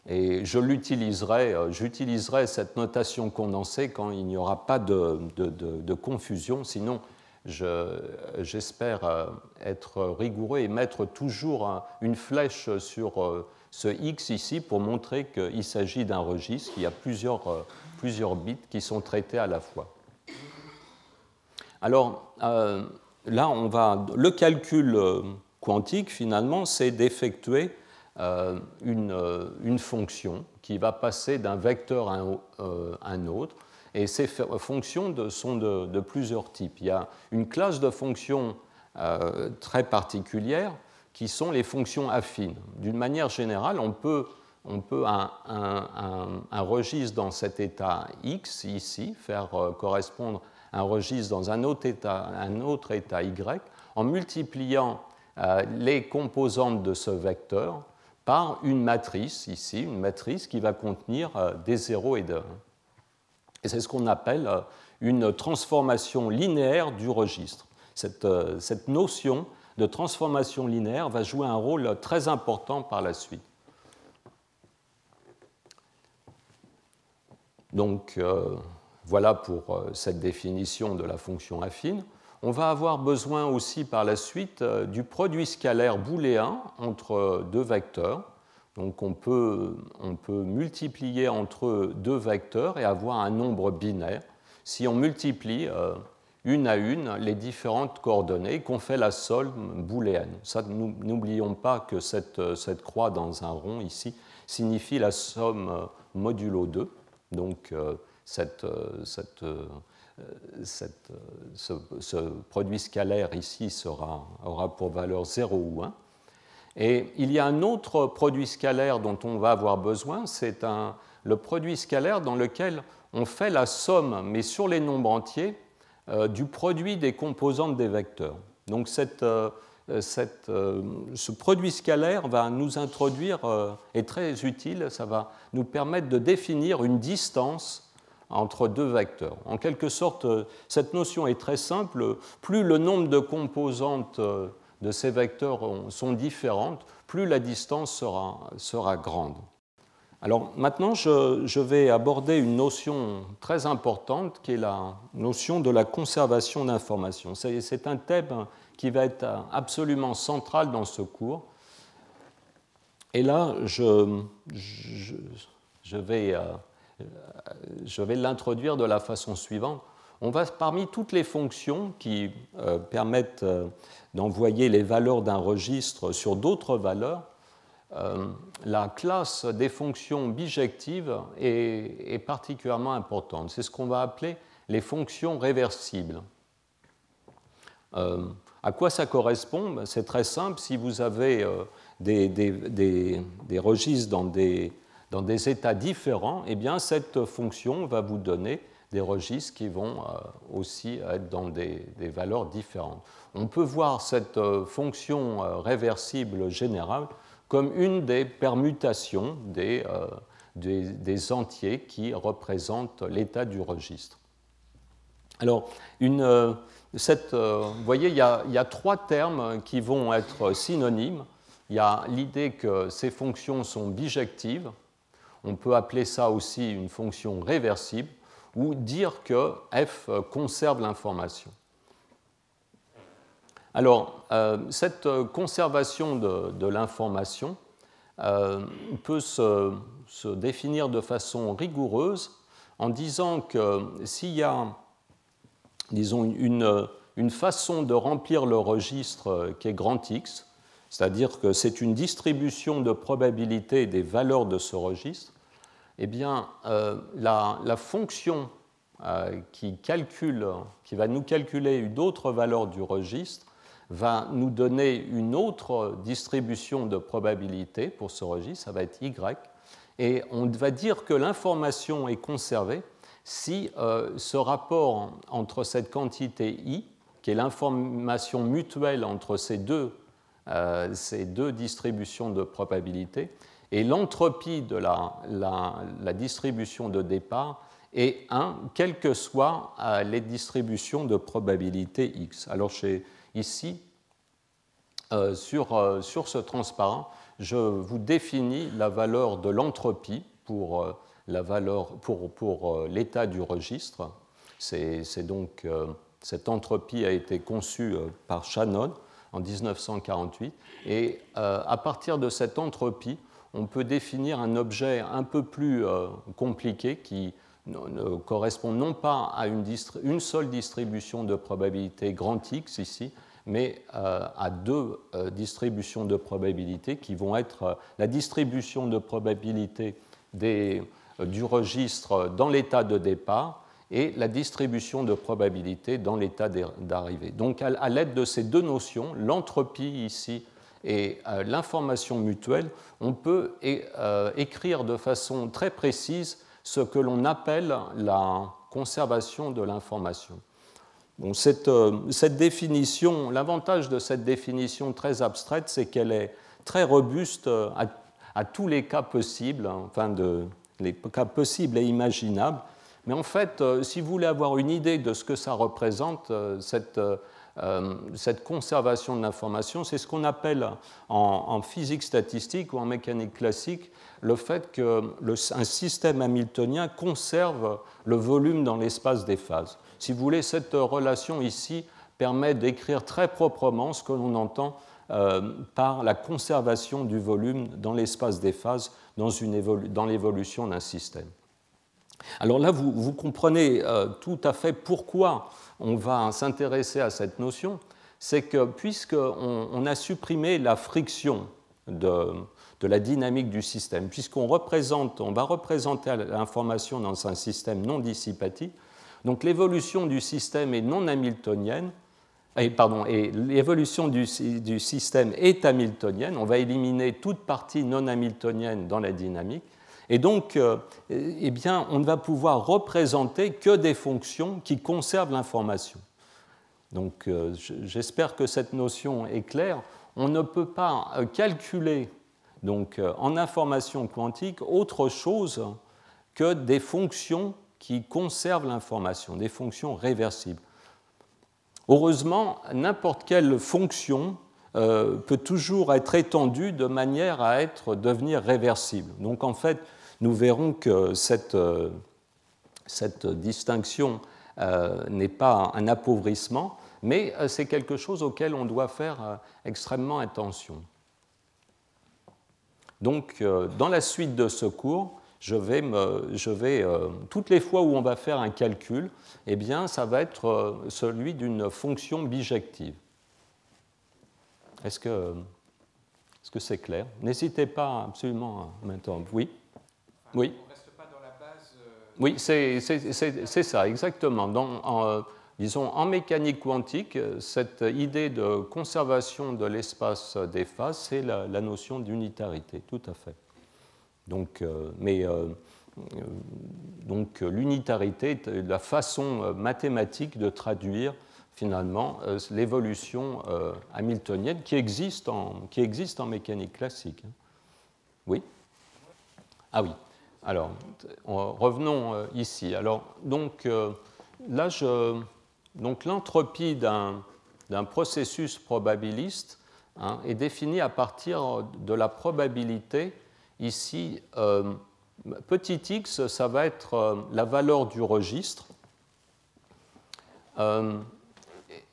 Et je l'utiliserai, euh, j'utiliserai cette notation condensée quand il n'y aura pas de, confusion, sinon j'espère être rigoureux et mettre toujours une flèche sur ce X ici pour montrer qu'il s'agit d'un registre, qu'il y a plusieurs plusieurs bits qui sont traités à la fois. Alors euh, là, on va, le calcul euh, quantique, finalement, c'est d'effectuer euh, une, une, fonction qui va passer d'un vecteur à un, autre. Et ces fonctions sont de, plusieurs types. Il y a une classe de fonctions très particulière qui sont les fonctions affines. D'une manière générale, on peut, on peut un, un, registre dans cet état X, ici, faire correspondre un registre dans un autre état, un autre état Y, en multipliant euh, les composantes de ce vecteur par une matrice, ici, une matrice qui va contenir euh, des 0 et des 1. Et c'est ce qu'on appelle euh, une transformation linéaire du registre. Cette, cette, notion de transformation linéaire va jouer un rôle très important par la suite. Donc, voilà pour cette définition de la fonction affine on va avoir besoin aussi par la suite euh, du produit scalaire booléen entre deux vecteurs. Donc on peut, on peut multiplier entre deux vecteurs et avoir un nombre binaire si on multiplie euh, une à une les différentes coordonnées qu'on fait la somme booléenne. N'oublions pas que cette, cette, croix dans un rond ici signifie la somme euh, modulo 2. Donc cette, cette euh, cette, euh, ce, produit scalaire ici sera, aura pour valeur 0 ou 1. Et il y a un autre produit scalaire dont on va avoir besoin, c'est le produit scalaire dans lequel on fait la somme, mais sur les nombres entiers, euh, du produit des composantes des vecteurs. Donc cette, cette, ce produit scalaire va nous introduire, est très utile, ça va nous permettre de définir une distance entre deux vecteurs. En quelque sorte, euh, cette notion est très simple. Plus le nombre de composantes euh, de ces vecteurs sont différentes, plus la distance sera, grande. Alors maintenant, je, vais aborder une notion très importante qui est la notion de la conservation d'informations. C'est un thème qui va être absolument central dans ce cours. Et là, je, vais euh, je vais l'introduire de la façon suivante. On va, parmi toutes les fonctions qui euh, permettent euh, d'envoyer les valeurs d'un registre sur d'autres valeurs, la classe des fonctions bijectives est, particulièrement importante. C'est ce qu'on va appeler les fonctions réversibles. à quoi ça correspond? Ben, C'est très simple. Si vous avez des registres dans des dans des états différents, eh bien, cette fonction va vous donner des registres qui vont euh, aussi être dans des, valeurs différentes. On peut voir cette euh, fonction euh, réversible générale comme une des permutations des, des, entiers qui représentent l'état du registre. Alors, vous voyez, il y, a, trois termes qui vont être synonymes. Il y a l'idée que ces fonctions sont bijectives, on peut appeler ça aussi une fonction réversible ou dire que f conserve l'information. Alors, euh, cette conservation de, l'information euh, peut se, définir de façon rigoureuse en disant que s'il y a, disons, une, une, façon de remplir le registre qui est grand X, c'est-à-dire que c'est une distribution de probabilité des valeurs de ce registre, eh bien, euh, la, fonction euh, qui, calcule, qui va nous calculer une autre valeur du registre va nous donner une autre distribution de probabilité pour ce registre, ça va être y, et on va dire que l'information est conservée si euh, ce rapport entre cette quantité i, qui est l'information mutuelle entre ces deux, ces deux distributions de probabilité, et l'entropie de la, distribution de départ est 1, quelles que soient euh, les distributions de probabilité x. Alors ici, euh, euh, sur, ce transparent, je vous définis la valeur de l'entropie pour l'état du registre. C'est donc cette entropie a été conçue par Shannon en 1948 et à partir de cette entropie, on peut définir un objet un peu plus euh, compliqué qui ne, correspond non pas à une, seule distribution de probabilité grand X ici, mais euh, à deux euh, distributions de probabilité qui vont être la distribution de probabilité du registre dans l'état de départ et la distribution de probabilité dans l'état d'arrivée. Donc à l'aide de ces deux notions, l'entropie ici et euh, l'information mutuelle, on peut euh, écrire de façon très précise ce que l'on appelle la conservation de l'information. cette, euh, définition, l'avantage de cette définition très abstraite, c'est qu'elle est très robuste à, tous les cas possibles, hein, enfin les cas possibles et imaginables. Mais en fait, si vous voulez avoir une idée de ce que ça représente, cette euh, cette conservation de l'information, c'est ce qu'on appelle en, physique statistique ou en mécanique classique le fait qu'un système hamiltonien conserve le volume dans l'espace des phases. Si vous voulez, cette relation ici permet d'écrire très proprement ce que l'on entend euh, par la conservation du volume dans l'espace des phases dans l'évolution d'un système. Alors là, vous, comprenez euh, tout à fait pourquoi on va s'intéresser à cette notion, c'est que puisqu'on on a supprimé la friction de, la dynamique du système, puisqu'on représente, on va représenter l'information dans un système non dissipatif, donc l'évolution du système est non hamiltonienne, et, pardon, l'évolution du, du, système est hamiltonienne, on va éliminer toute partie non hamiltonienne dans la dynamique, et donc, euh, eh bien, on ne va pouvoir représenter que des fonctions qui conservent l'information. Donc, euh, j'espère que cette notion est claire. On ne peut pas euh, calculer donc, en information quantique autre chose que des fonctions qui conservent l'information, des fonctions réversibles. Heureusement, n'importe quelle fonction peut toujours être étendue de manière à être, devenir réversible. Donc en fait, nous verrons que cette, euh, cette distinction euh, n'est pas un appauvrissement, mais euh, c'est quelque chose auquel on doit faire extrêmement attention. Donc, dans la suite de ce cours, je vais, me, je vais toutes les fois où on va faire un calcul, eh bien, ça va être celui d'une fonction bijective. Est-ce que c'est clair? N'hésitez pas absolument maintenant. Oui? Oui. Oui, c'est ça, exactement. en, euh, disons, en mécanique quantique, cette idée de conservation de l'espace des phases, c'est la, notion d'unitarité, tout à fait. Donc, euh, mais euh, donc l'unitarité est la façon mathématique de traduire finalement l'évolution hamiltonienne qui existe, en, qui existe en mécanique classique. Oui? Ah oui. Alors, revenons euh, ici. Alors, donc, euh, l'entropie d'un, processus probabiliste hein, est définie à partir de la probabilité. Ici, euh, petit x, ça va être la valeur du registre.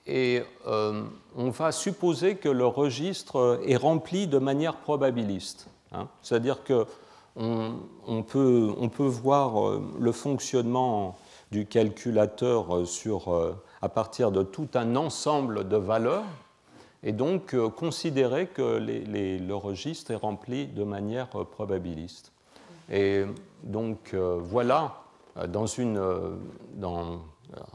et on va supposer que le registre est rempli de manière probabiliste. Hein. C'est-à-dire que on, peut, voir euh, le fonctionnement du calculateur euh, euh, à partir de tout un ensemble de valeurs et donc considérer que le registre est rempli de manière probabiliste. Et donc voilà,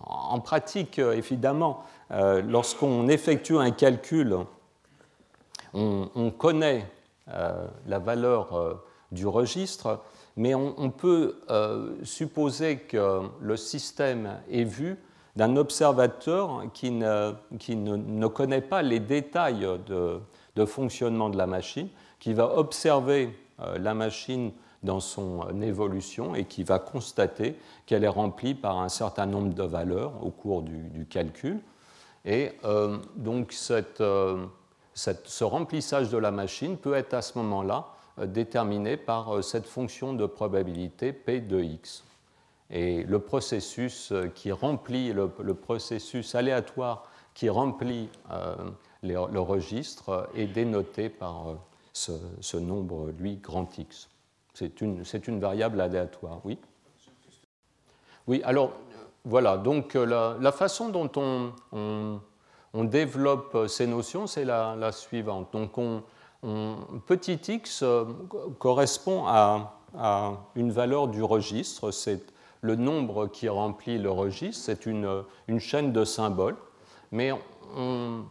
en pratique évidemment, lorsqu'on effectue un calcul, on, connaît la valeur du registre, mais on, peut euh, supposer que le système est vu d'un observateur qui, ne, qui ne, connaît pas les détails de, fonctionnement de la machine, qui va observer euh, la machine dans son évolution et qui va constater qu'elle est remplie par un certain nombre de valeurs au cours du, calcul. Et euh, donc cette, ce remplissage de la machine peut être à ce moment-là euh, déterminé par euh, cette fonction de probabilité P de x. Et le processus euh, qui remplit, le, processus aléatoire qui remplit le registre est dénoté par ce, nombre, lui, grand X. C'est une, une, variable aléatoire, oui Oui, alors voilà, donc la, façon dont on, on, développe ces notions, c'est la, la, suivante. Donc on, petit x euh, correspond à, une valeur du registre, c'est le nombre qui remplit le registre, c'est une, chaîne de symboles, mais on,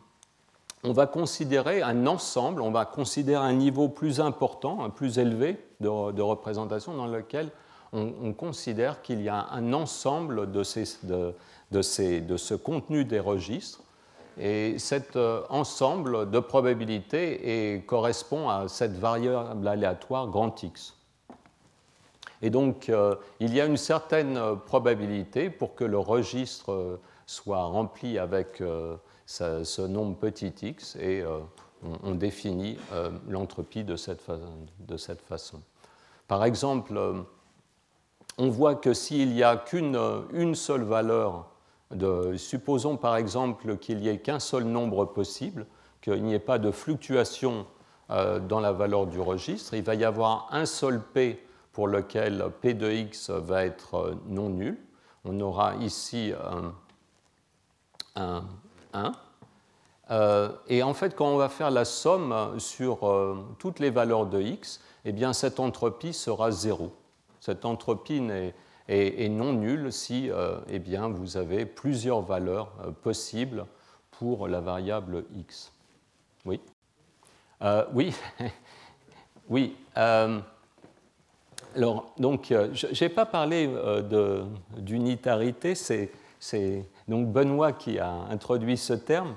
va considérer un ensemble, on va considérer un niveau plus important, un plus élevé de, représentation dans lequel on, considère qu'il y a un ensemble de, ces, de, ce contenu des registres. Et cet euh, ensemble de probabilités correspond à cette variable aléatoire grand X. Et donc, euh, il y a une certaine probabilité pour que le registre euh, soit rempli avec ce, nombre petit x et on, définit l'entropie de, cette façon. Par exemple, on voit que s'il n'y a qu'une seule valeur, supposons par exemple qu'il n'y ait qu'un seul nombre possible, qu'il n'y ait pas de fluctuation euh, dans la valeur du registre, il va y avoir un seul P pour lequel P de x va être euh, non nul. On aura ici un, 1. Euh, et en fait, quand on va faire la somme sur toutes les valeurs de x, eh bien, cette entropie sera 0. Cette entropie est, non nulle si euh, eh bien, vous avez plusieurs valeurs euh, possibles pour la variable x. Oui euh, Oui. oui. alors, donc, je n'ai pas parlé d'unitarité, c'est donc Benoît qui a introduit ce terme.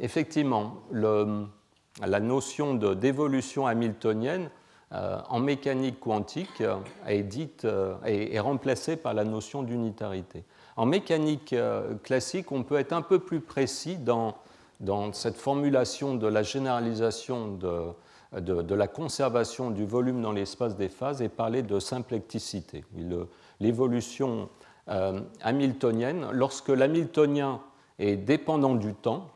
effectivement, la notion d'évolution hamiltonienne en mécanique quantique euh, est, dite, euh, est, remplacée par la notion d'unitarité. En mécanique classique, on peut être un peu plus précis dans, dans cette formulation de la généralisation de, de, la conservation du volume dans l'espace des phases et parler de symplecticité. L'évolution hamiltonienne, lorsque l'hamiltonien est dépendant du temps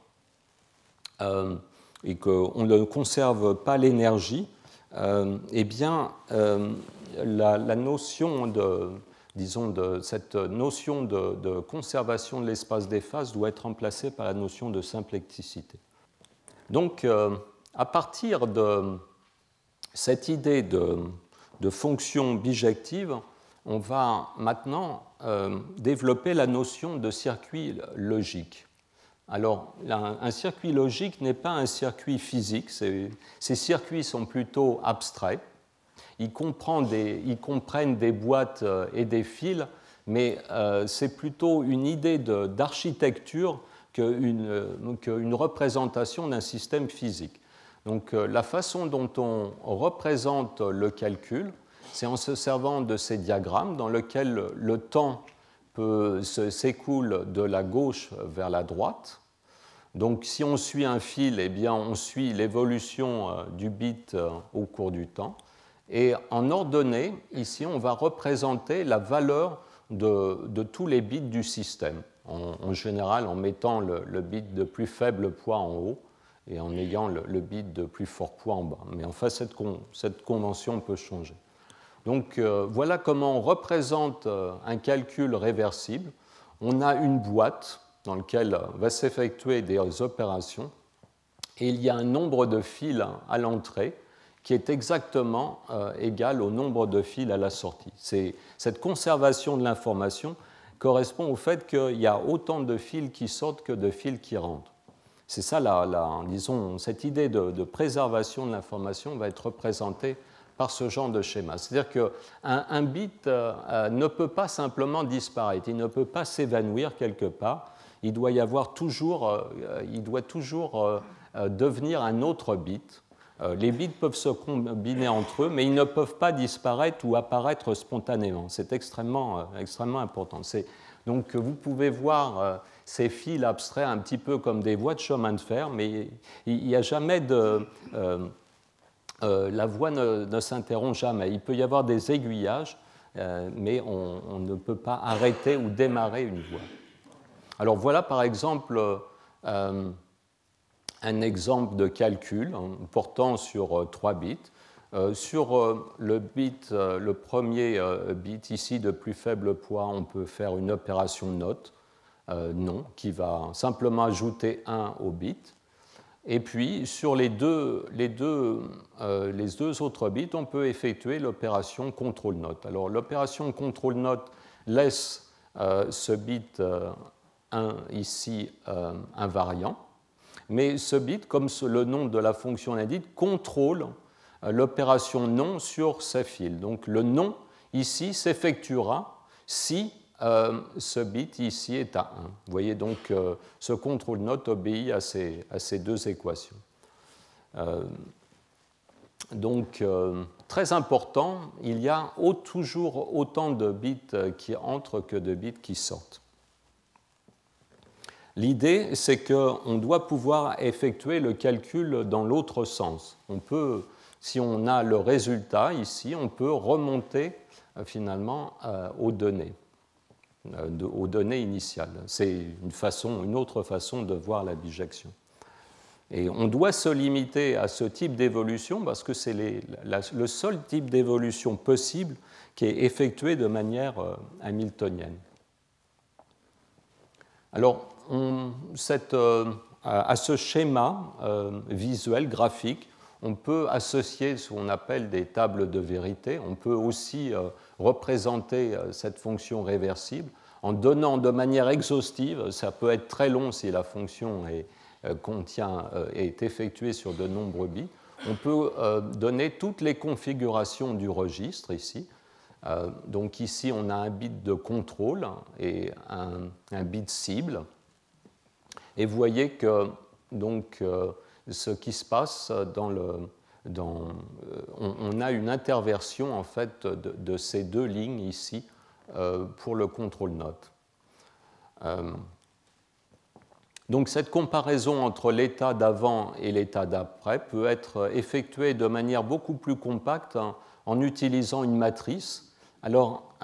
et qu'on ne conserve pas l'énergie, euh, eh bien, euh, la, notion de, disons, de cette notion de, conservation de l'espace des phases doit être remplacée par la notion de symplecticité. Donc, euh, à partir de cette idée de fonction bijective, on va maintenant développer la notion de circuit logique. Alors, un circuit logique n'est pas un circuit physique, ces circuits sont plutôt abstraits. Ils, comprennent des boîtes euh, et des fils, mais euh, c'est plutôt une idée d'architecture qu'une une représentation d'un système physique. Donc, euh, la façon dont on représente le calcul, c'est en se servant de ces diagrammes dans lesquels le temps s'écoule de la gauche vers la droite. Donc si on suit un fil, eh bien, on suit l'évolution euh, du bit euh, au cours du temps. Et en ordonnée, ici, on va représenter la valeur de, tous les bits du système, en, général en mettant le, bit de plus faible poids en haut et en ayant le, bit de plus fort poids en bas. Mais enfin, cette, cette convention peut changer. Donc euh, voilà comment on représente euh, un calcul réversible. On a une boîte dans laquelle va s'effectuer des opérations et il y a un nombre de fils à l'entrée qui est exactement euh, égal au nombre de fils à la sortie. Cette conservation de l'information correspond au fait qu'il y a autant de fils qui sortent que de fils qui rentrent. C'est ça, la, disons, cette idée de préservation de l'information va être représentée par ce genre de schéma. C'est-à-dire qu'un un bit euh, euh, ne peut pas simplement disparaître, il ne peut pas s'évanouir quelque part, il doit y avoir toujours, euh, il doit toujours devenir un autre bit. Les bits peuvent se combiner entre eux, mais ils ne peuvent pas disparaître ou apparaître spontanément. C'est extrêmement, extrêmement important. Donc vous pouvez voir ces fils abstraits un petit peu comme des voies de chemin de fer, mais il n'y a jamais de... Euh, la voie ne, s'interrompt jamais. Il peut y avoir des aiguillages, euh, mais on, ne peut pas arrêter ou démarrer une voie. Alors voilà par exemple euh, un exemple de calcul portant sur 3 bits. sur le bit, le premier bit ici de plus faible poids, on peut faire une opération note, non, qui va simplement ajouter 1 au bit. Et puis, sur les deux, les deux, autres bits, on peut effectuer l'opération contrôle note. Alors, l'opération contrôle note laisse ce bit 1 ici invariant, mais ce bit, comme le nom de la fonction l'indique, contrôle l'opération non sur ces fils. Donc le non ici s'effectuera si euh, ce bit ici est à 1. Vous voyez donc euh, ce contrôle note obéit à ces, à ces deux équations. Euh, donc très important, il y a toujours autant de bits qui entrent que de bits qui sortent. L'idée, c'est qu'on doit pouvoir effectuer le calcul dans l'autre sens. On peut si on a le résultat ici, on peut remonter euh, finalement euh, aux données, euh, aux données initiales. C'est une, façon, une autre façon de voir la bijection. Et on doit se limiter à ce type d'évolution parce que c'est le seul type d'évolution possible qui est effectué de manière hamiltonienne. Alors, à ce schéma visuel, graphique, on peut associer ce qu'on appelle des tables de vérité. On peut aussi euh, représenter euh, cette fonction réversible en donnant de manière exhaustive, ça peut être très long si la fonction est, euh, contient, est effectuée sur de nombreux bits, on peut donner toutes les configurations du registre ici. donc ici, on a un bit de contrôle et un, un bit cible. Et vous voyez que donc, ce qui se passe dans le. Euh, on, a une interversion en fait de, ces deux lignes ici euh, pour le contrôle note. Euh, donc cette comparaison entre l'état d'avant et l'état d'après peut être effectuée de manière beaucoup plus compacte hein, en utilisant une matrice. Alors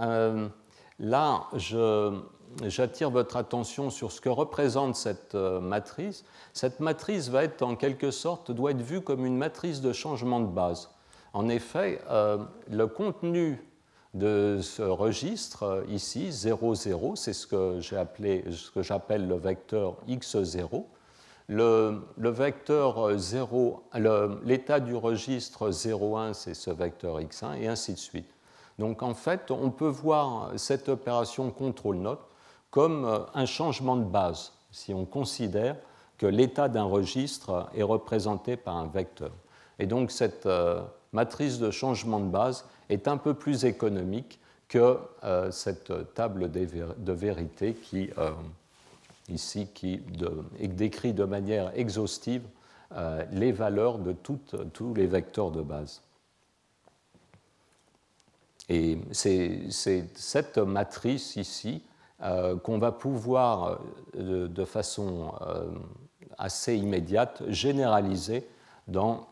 là, je, j'attire votre attention sur ce que représente cette euh, matrice. Cette matrice va être en quelque sorte, doit être vue comme une matrice de changement de base. En effet, euh, le contenu de ce registre euh, ici, 0, 0, c'est ce que j'appelle le vecteur x0. Le, le vecteur 0, l'état du registre 0,1, c'est ce vecteur x1, et ainsi de suite. Donc en fait, on peut voir cette opération contrôle note comme euh, un changement de base, si on considère que l'état d'un registre est représenté par un vecteur. Et donc cette euh, matrice de changement de base est un peu plus économique que euh, cette table de vérité qui, ici, qui décrit de manière exhaustive les valeurs de tous les vecteurs de base. Et c'est cette matrice ici euh, qu'on va pouvoir, euh, de, façon euh, assez immédiate, généraliser dans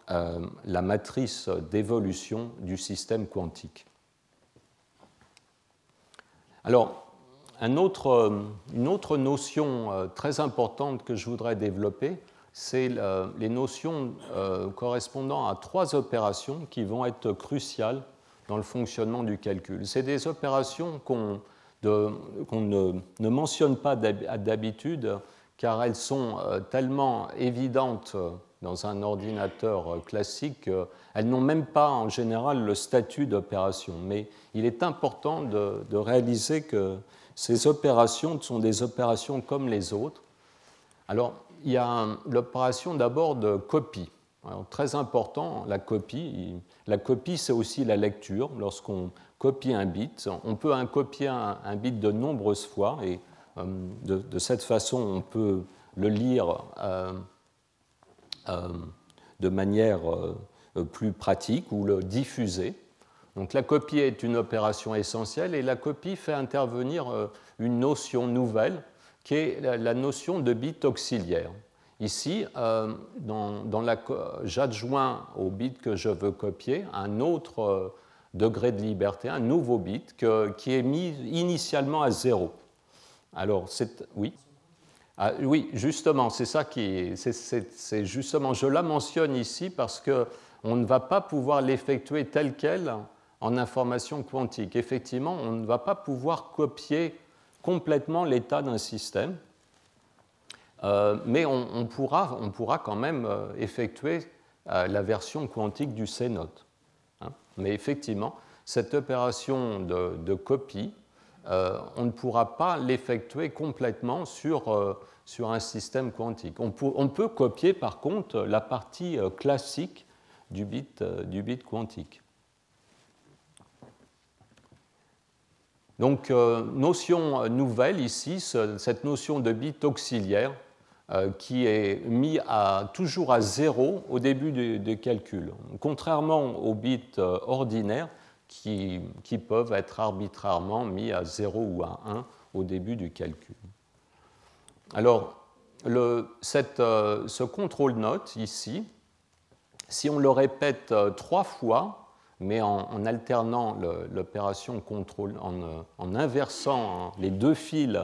la matrice d'évolution du système quantique. Alors, une autre notion très importante que je voudrais développer, c'est les notions correspondant à trois opérations qui vont être cruciales dans le fonctionnement du calcul. C'est des opérations qu'on qu'on ne, mentionne pas d'habitude car elles sont euh, tellement évidentes dans un ordinateur euh, classique qu'elles n'ont même pas en général le statut d'opération. Mais il est important de, réaliser que ces opérations sont des opérations comme les autres. Alors, il y a l'opération d'abord de copie. très important, la copie. La copie, c'est aussi la lecture. Lorsqu'on copier un bit. On peut un copier un, bit de nombreuses fois et euh, de, cette façon, on peut le lire euh, euh, de manière plus pratique ou le diffuser. Donc la copie est une opération essentielle et la copie fait intervenir une notion nouvelle qui est la notion de bit auxiliaire. Ici, j'adjoins au bit que je veux copier un autre degré de liberté, un nouveau bit qui est mis initialement à zéro. Alors, c'est. Oui ah, Oui, justement, c'est ça qui. C'est justement. Je la mentionne ici parce qu'on ne va pas pouvoir l'effectuer tel quel en information quantique. Effectivement, on ne va pas pouvoir copier complètement l'état d'un système. mais on, pourra, on, pourra, quand même effectuer la version quantique du C-note. Mais effectivement, cette opération de, copie, on ne pourra pas l'effectuer complètement sur, sur, un système quantique. On, on, peut copier par contre la partie classique du bit, du bit quantique. Donc, euh, notion nouvelle ici, cette notion de bit auxiliaire euh, qui est mis toujours à zéro au début des calculs, contrairement aux bits euh, ordinaires qui, peuvent être arbitrairement mis à 0 ou à 1 au début du calcul. Alors, cette, ce contrôle note ici, si on le répète trois fois, mais en, alternant l'opération contrôle, en, en, inversant les deux fils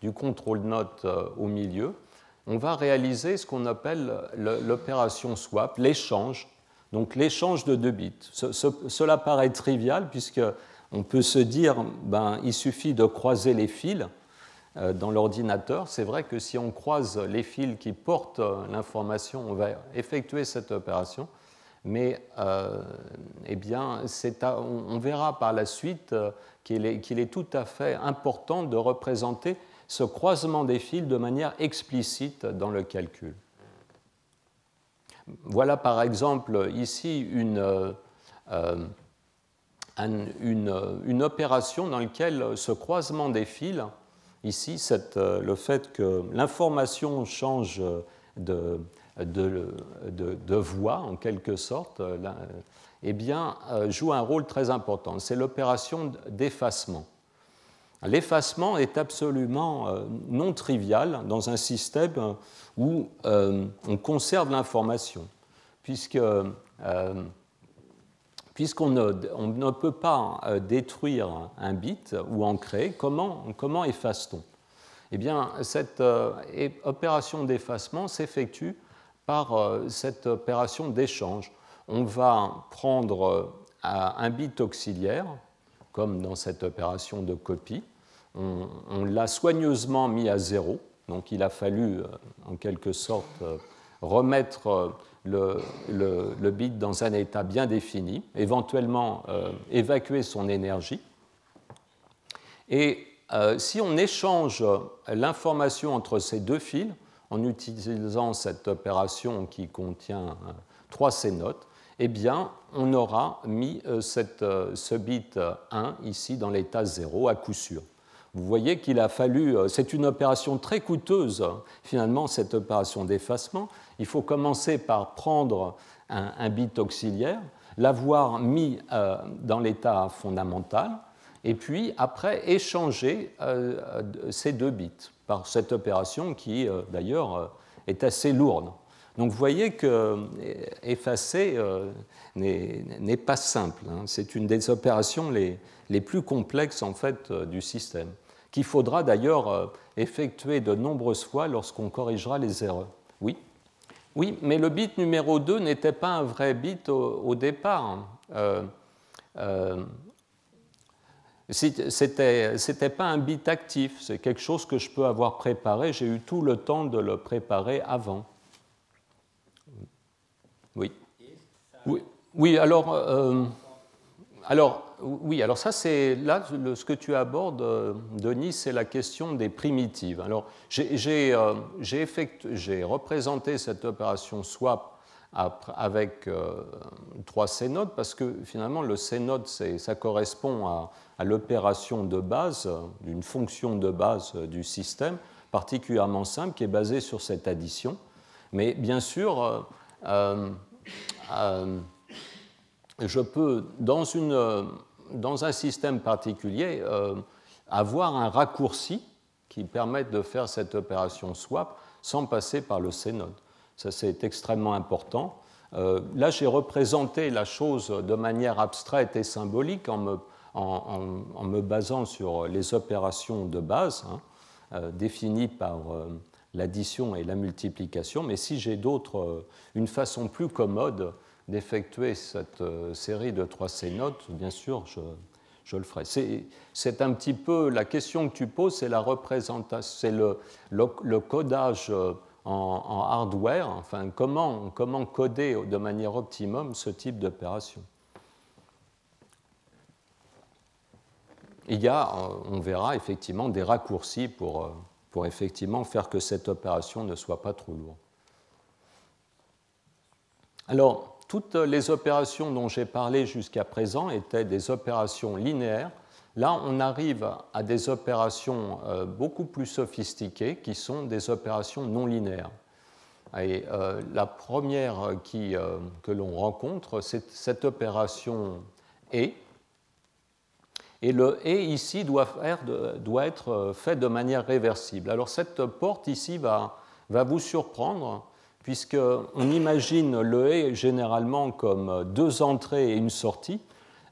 du contrôle note euh, au milieu, on va réaliser ce qu'on appelle l'opération swap, l'échange, donc l'échange de deux bits. cela paraît trivial puisque on peut se dire ben, il suffit de croiser les fils euh, dans l'ordinateur. C'est vrai que si on croise les fils qui portent euh, l'information, on va effectuer cette opération mais euh, eh bien, on, verra par la suite qu'il est, tout à fait important de représenter ce croisement des fils de manière explicite dans le calcul. Voilà par exemple ici une, euh, une, opération dans laquelle ce croisement des fils, ici le fait que l'information change de, de, voix, en quelque sorte, euh, eh bien, euh, joue un rôle très important. C'est l'opération d'effacement. L'effacement est absolument euh, non trivial dans un système où on conserve l'information, puisqu'on ne, peut pas détruire un bit ou en créer, comment, comment efface-t-on? Eh bien, cette opération d'effacement s'effectue par euh, cette opération d'échange. On va prendre euh, un bit auxiliaire, comme dans cette opération de copie. On, l'a soigneusement mis à zéro, donc il a fallu euh, en quelque sorte remettre le, bit dans un état bien défini, éventuellement évacuer son énergie. Et si on échange l'information entre ces deux fils, en utilisant cette opération qui contient 3 C-notes, eh bien, on aura mis euh, euh, ce bit 1 ici dans l'état 0 à coup sûr. Vous voyez qu'il a fallu, euh, c'est une opération très coûteuse, finalement, cette opération d'effacement. Il faut commencer par prendre un, bit auxiliaire, l'avoir mis dans l'état fondamental, et puis après échanger ces deux bits par cette opération qui, euh, d'ailleurs, euh, est assez lourde. Donc vous voyez que euh, effacer n'est pas simple. Hein. C'est une des opérations les, plus complexes en fait du système, qu'il faudra d'ailleurs effectuer de nombreuses fois lorsqu'on corrigera les erreurs. Oui Oui, mais le bit numéro 2 n'était pas un vrai bit au, départ. Hein. C'était n'était pas un bit actif, c'est quelque chose que je peux avoir préparé. J'ai eu tout le temps de le préparer avant. Oui. Oui, oui alors, euh, alors, oui, alors ça, c'est là ce que tu abordes, euh, Denis, c'est la question des primitives. Alors, j'ai euh, représenté cette opération swap avec trois C-nodes parce que finalement, le C-node, ça correspond à l'opération de base, d'une fonction de base du système, particulièrement simple, qui est basée sur cette addition. Mais bien sûr, euh, euh, euh, je peux, dans, une, dans, un système particulier, avoir un raccourci qui permette de faire cette opération swap sans passer par le C-node. Ça, c'est extrêmement important. là, j'ai représenté la chose de manière abstraite et symbolique en me basant sur les opérations de base hein, euh, définies par euh, l'addition et la multiplication, mais si j'ai d'autres, euh, une façon plus commode d'effectuer cette série de 3 C notes, bien sûr, je, le ferai. C'est un petit peu la question que tu poses, c'est la représentation, c'est le, codage en, hardware, enfin comment, comment coder de manière optimum ce type d'opération. Il y a, on verra effectivement des raccourcis pour, pour effectivement faire que cette opération ne soit pas trop lourde. Alors, toutes les opérations dont j'ai parlé jusqu'à présent étaient des opérations linéaires. Là, on arrive à des opérations euh, beaucoup plus sophistiquées qui sont des opérations non linéaires. Et euh, la première euh, que l'on rencontre, c'est cette opération E. Et le E ici doit, être fait de manière réversible. Alors cette porte ici va vous surprendre puisqu'on imagine le et généralement comme deux entrées et une sortie.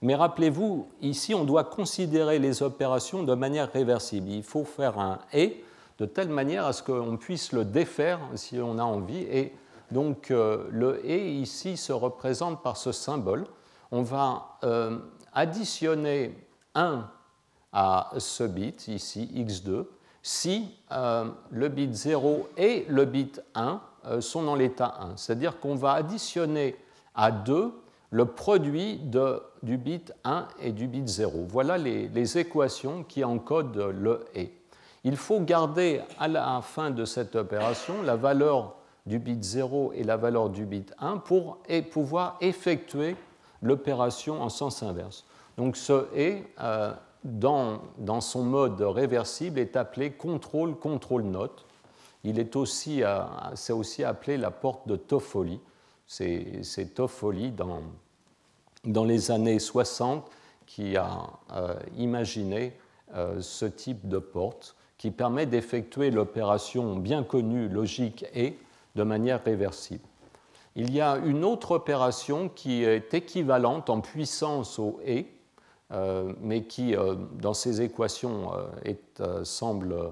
Mais rappelez-vous, ici, on doit considérer les opérations de manière réversible. Il faut faire un et de telle manière à ce qu'on puisse le défaire si on a envie. Et donc, euh, le et ici se représente par ce symbole. On va euh, additionner 1 à ce bit, ici, x2, si euh, le bit 0 et le bit 1 euh, sont dans l'état 1. C'est-à-dire qu'on va additionner à 2 le produit du bit 1 et du bit 0. Voilà les, équations qui encodent le et. Il faut garder à la fin de cette opération la valeur du bit 0 et la valeur du bit 1 pour pouvoir effectuer l'opération en sens inverse. Donc ce et, euh, dans, dans, son mode réversible, est appelé contrôle contrôle note. Il est aussi, euh, c'est aussi appelé la porte de Toffoli. C'est Toffoli dans, dans les années 60 qui a euh, imaginé euh, ce type de porte qui permet d'effectuer l'opération bien connue logique et de manière réversible. Il y a une autre opération qui est équivalente en puissance au et, mais qui, dans ces équations, semble euh,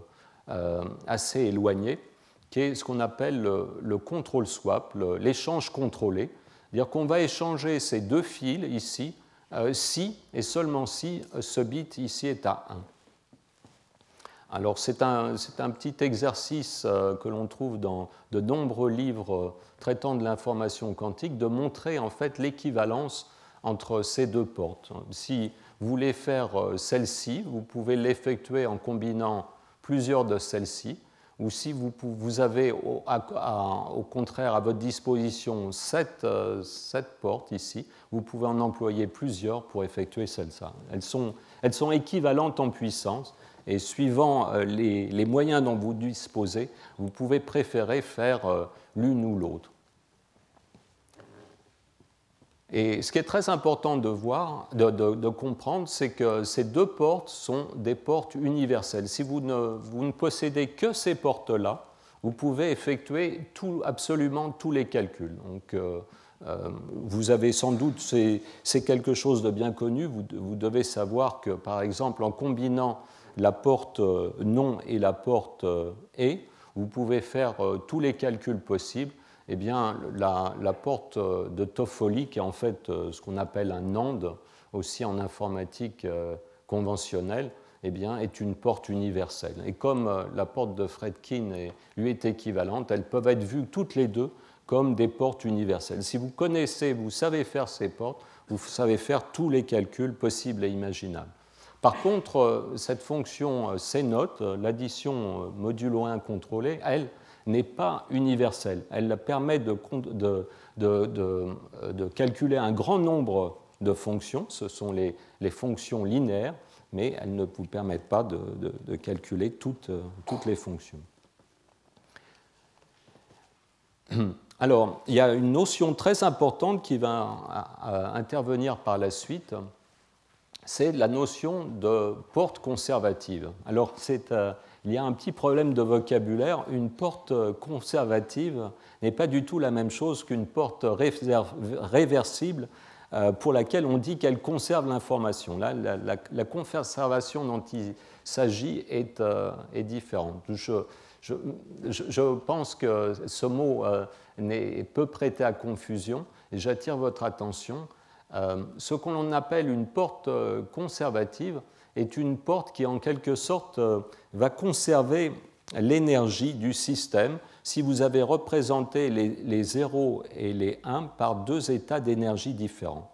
assez éloigné, qui est ce qu'on appelle le, control swap, l'échange contrôlé. C'est-à-dire qu'on va échanger ces deux fils ici, euh, si et seulement si euh, ce bit ici est à 1. Alors c'est un, un, petit exercice que l'on trouve dans de nombreux livres traitant de l'information quantique de montrer en fait l'équivalence entre ces deux portes. Si vous voulez faire celle-ci, vous pouvez l'effectuer en combinant plusieurs de celles-ci, ou si vous, avez au, contraire à votre disposition sept, euh, portes ici, vous pouvez en employer plusieurs pour effectuer celle-ci. Elles sont, équivalentes en puissance et suivant euh, les, les, moyens dont vous disposez, vous pouvez préférer faire euh, l'une ou l'autre. Et ce qui est très important de voir, de, comprendre, c'est que ces deux portes sont des portes universelles. Si vous ne, possédez que ces portes-là, vous pouvez effectuer absolument tous les calculs. Donc, euh, euh, vous avez sans doute, c'est quelque chose de bien connu, vous, vous, devez savoir que, par exemple, en combinant la porte euh, non et la porte et, vous pouvez faire tous les calculs possibles eh bien, la, porte de Toffoli, qui est en fait euh, ce qu'on appelle un NAND, aussi en informatique euh, conventionnelle, eh bien, est une porte universelle. Et comme euh, la porte de Fredkin lui est équivalente, elles peuvent être vues toutes les deux comme des portes universelles. Si vous connaissez, vous savez faire ces portes, vous savez faire tous les calculs possibles et imaginables. Par contre, cette fonction C-note, l'addition modulo 1 contrôlée, elle, n'est pas universelle. Elle permet de, de, calculer un grand nombre de fonctions, ce sont les, fonctions linéaires, mais elles ne vous permettent pas de, calculer toutes, toutes les fonctions. Alors, il y a une notion très importante qui va intervenir par la suite, c'est la notion de porte conservative. Alors, c'est euh, il y a un petit problème de vocabulaire. Une porte conservative n'est pas du tout la même chose qu'une porte réversible euh, pour laquelle on dit qu'elle conserve l'information. Là, la, conservation dont il s'agit est, euh, différente. Je, pense que ce mot euh, peut prêter à confusion j'attire votre attention ce qu'on appelle une porte conservative est une porte qui, en quelque sorte, va conserver l'énergie du système si vous avez représenté les, 0 et les 1 par deux états d'énergie différents.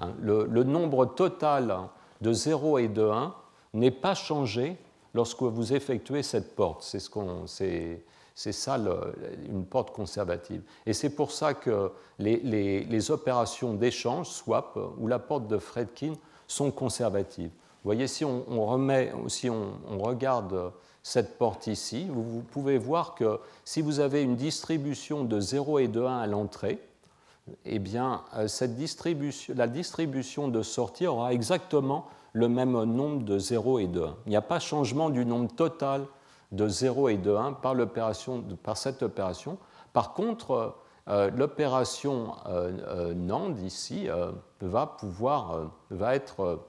Hein, le, nombre total de 0 et de 1 n'est pas changé lorsque vous effectuez cette porte. C'est ce c'est ça une porte conservative. Et c'est pour ça que les, opérations d'échange, swap, ou la porte de Fredkin sont conservatives. Vous voyez, si on, remet, si on, regarde cette porte ici, vous, pouvez voir que si vous avez une distribution de 0 et de 1 à l'entrée, eh bien, euh, cette distribution, la distribution de sortie aura exactement le même nombre de 0 et de 1. Il n'y a pas changement du nombre total de 0 et de 1 par, par cette opération. Par contre, euh, l'opération euh, NAND ici va pouvoir, va être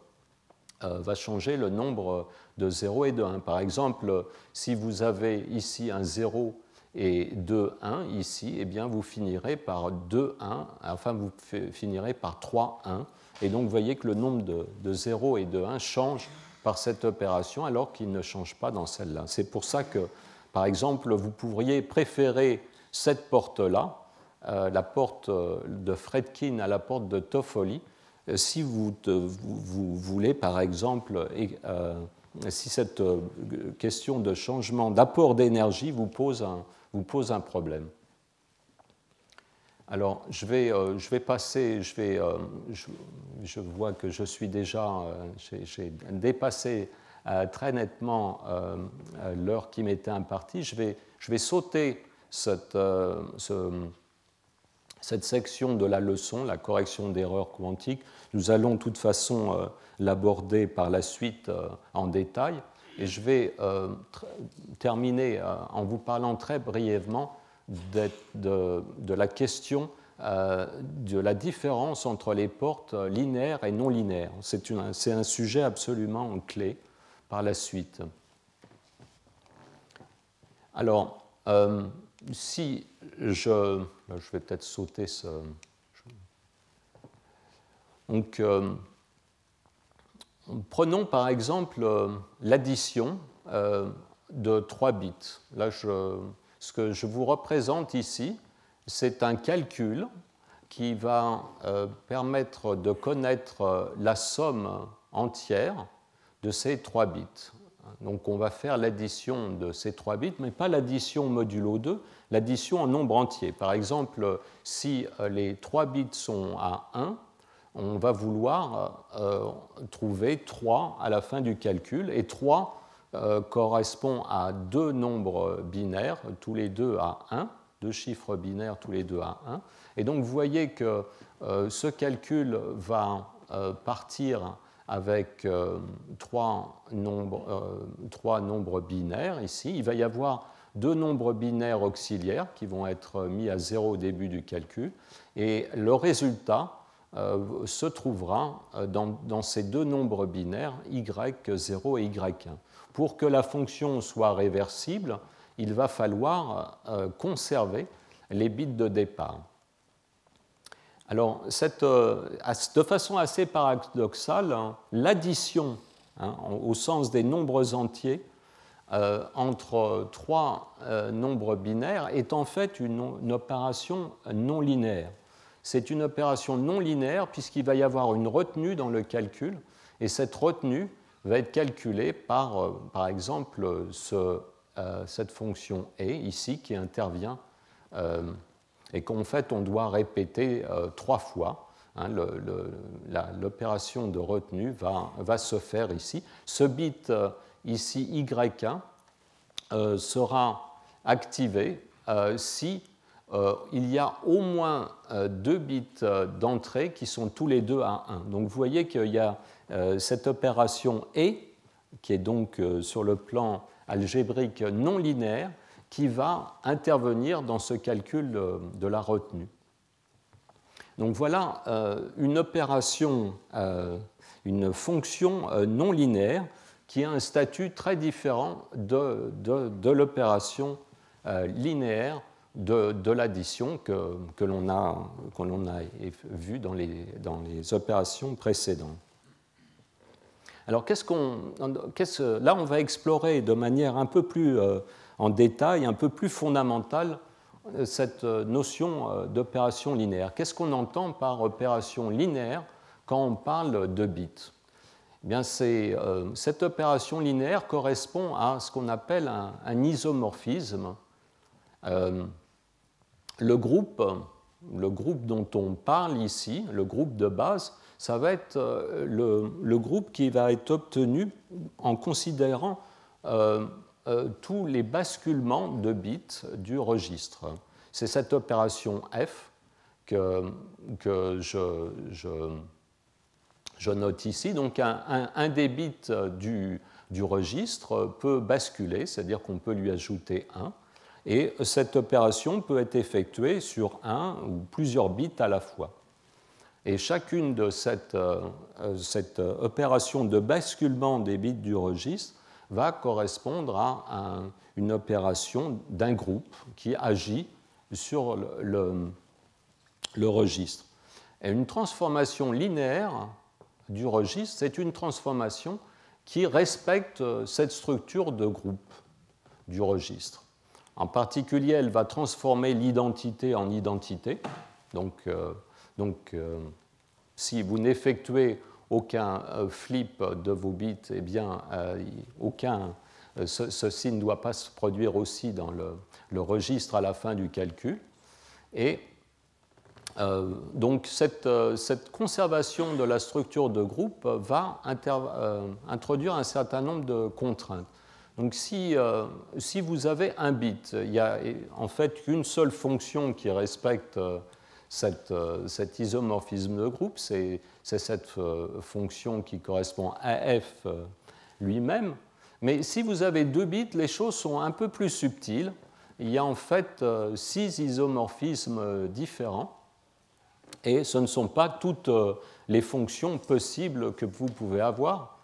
va changer le nombre de 0 et de 1. Par exemple, si vous avez ici un 0 et 2, 1 ici, eh bien vous finirez par 2, 1, enfin vous finirez par 3, 1. Et donc vous voyez que le nombre de, de 0 et de 1 change par cette opération alors qu'il ne change pas dans celle-là. C'est pour ça que, par exemple, vous pourriez préférer cette porte-là, euh, la porte de Fredkin à la porte de Toffoli, euh, si vous, voulez, par exemple, euh, si cette euh, question de changement d'apport d'énergie vous, pose un, problème. Alors, je vais, je vais passer, je, vais, je, vois que je suis déjà, j'ai dépassé très nettement l'heure qui m'était impartie. Je vais, je vais sauter cette, ce, cette section de la leçon, la correction d'erreurs quantiques. Nous allons de toute façon euh, l'aborder par la suite euh, en détail. Et je vais euh, terminer en vous parlant très brièvement de, de, la question de la différence entre les portes linéaires et non linéaires. C'est un sujet absolument clé par la suite. Alors, si je, je vais peut-être sauter ce. Donc, euh, prenons par exemple euh, l'addition euh, de 3 bits. Là, je, ce que je vous représente ici, c'est un calcul qui va permettre de connaître la somme entière de ces 3 bits. Donc on va faire l'addition de ces 3 bits, mais pas l'addition modulo 2, l'addition en nombre entier. Par exemple, si euh, les 3 bits sont à 1, on va vouloir euh, trouver 3 à la fin du calcul, et 3 euh, correspond à deux nombres binaires, tous les deux à 1, deux chiffres binaires tous les deux à 1. Et donc vous voyez que ce calcul va partir avec trois nombres, trois, nombres, binaires ici. Il va y avoir deux nombres binaires auxiliaires qui vont être mis à zéro au début du calcul, et le résultat euh, se trouvera euh, dans, ces deux nombres binaires y0 et y1. Pour que la fonction soit réversible, il va falloir euh, conserver les bits de départ. Alors, de façon assez paradoxale, hein, l'addition, hein, au sens des nombres entiers, euh, entre trois euh, nombres binaires est en fait une, opération non linéaire. C'est une opération non linéaire puisqu'il va y avoir une retenue dans le calcul et cette retenue va être calculée par, euh, par exemple, cette fonction e ici qui intervient et qu'en fait on doit répéter trois fois. Hein, l'opération de retenue va, se faire ici. Ce bit ici Y1 euh, sera activé euh, si euh, il y a au moins deux bits d'entrée qui sont tous les deux à 1. Donc vous voyez qu'il y a cette opération et, qui est donc sur le plan algébrique non linéaire, qui va intervenir dans ce calcul de la retenue. Donc voilà une opération, une fonction non linéaire qui a un statut très différent de, l'opération euh, linéaire de, l'addition que, l'on a, a, vu dans les, opérations précédentes. Alors, qu'est-ce qu'on, là, on va explorer de manière un peu plus euh, en détail, un peu plus fondamentale, euh, cette euh, notion d'opération linéaire. Qu'est-ce qu'on entend par opération linéaire quand on parle de bits? Eh bien, cette opération linéaire correspond à ce qu'on appelle un, isomorphisme. le, groupe, le groupe dont on parle ici, le groupe de base, ça va être euh, le, groupe qui va être obtenu en considérant euh, tous les basculements de bits du registre. C'est cette opération F que, je, note ici. Donc un, un, des bits du, registre peut basculer, c'est-à-dire qu'on peut lui ajouter 1. Et cette opération peut être effectuée sur un ou plusieurs bits à la fois. Et chacune de cette, euh, cette, opération de basculement des bits du registre va correspondre à une opération d'un groupe qui agit sur le, registre. Et une transformation linéaire du registre, c'est une transformation qui respecte euh, cette structure de groupe du registre. En particulier, elle va transformer l'identité en identité. Donc, donc, euh, si vous n'effectuez aucun euh, flip de vos bits, eh bien, euh, aucun, ceci ne doit pas se produire aussi dans le, registre à la fin du calcul. Et donc, cette, conservation de la structure de groupe va introduire un certain nombre de contraintes. Donc, si, si, vous avez un bit, il y a en fait qu'une seule fonction qui respecte euh, cet isomorphisme de groupe, c'est cette euh, fonction qui correspond à f euh, lui-même. Mais si vous avez deux bits, les choses sont un peu plus subtiles. Il y a en fait six isomorphismes différents. Et ce ne sont pas toutes les fonctions possibles que vous pouvez avoir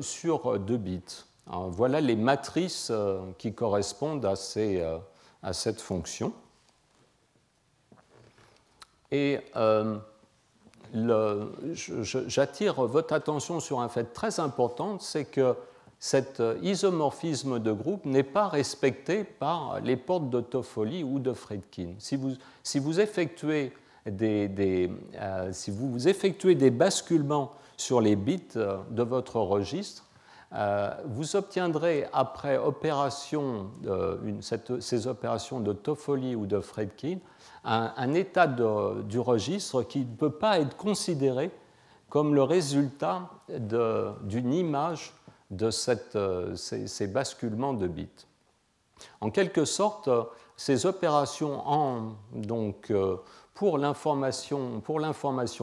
sur deux bits. voilà les matrices qui correspondent à cette fonction. Et euh, j'attire votre attention sur un fait très important, c'est que cet isomorphisme de groupe n'est pas respecté par les portes de Toffoli ou de Friedkin. Si vous, effectuez, des, euh, si vous effectuez des basculements sur les bits de votre registre, euh, vous obtiendrez après opération, une, ces opérations de Toffoli ou de Friedkin un, état du registre qui ne peut pas être considéré comme le résultat d'une image de euh, ces, basculements de bits. En quelque sorte, ces opérations donc, euh, pour l'information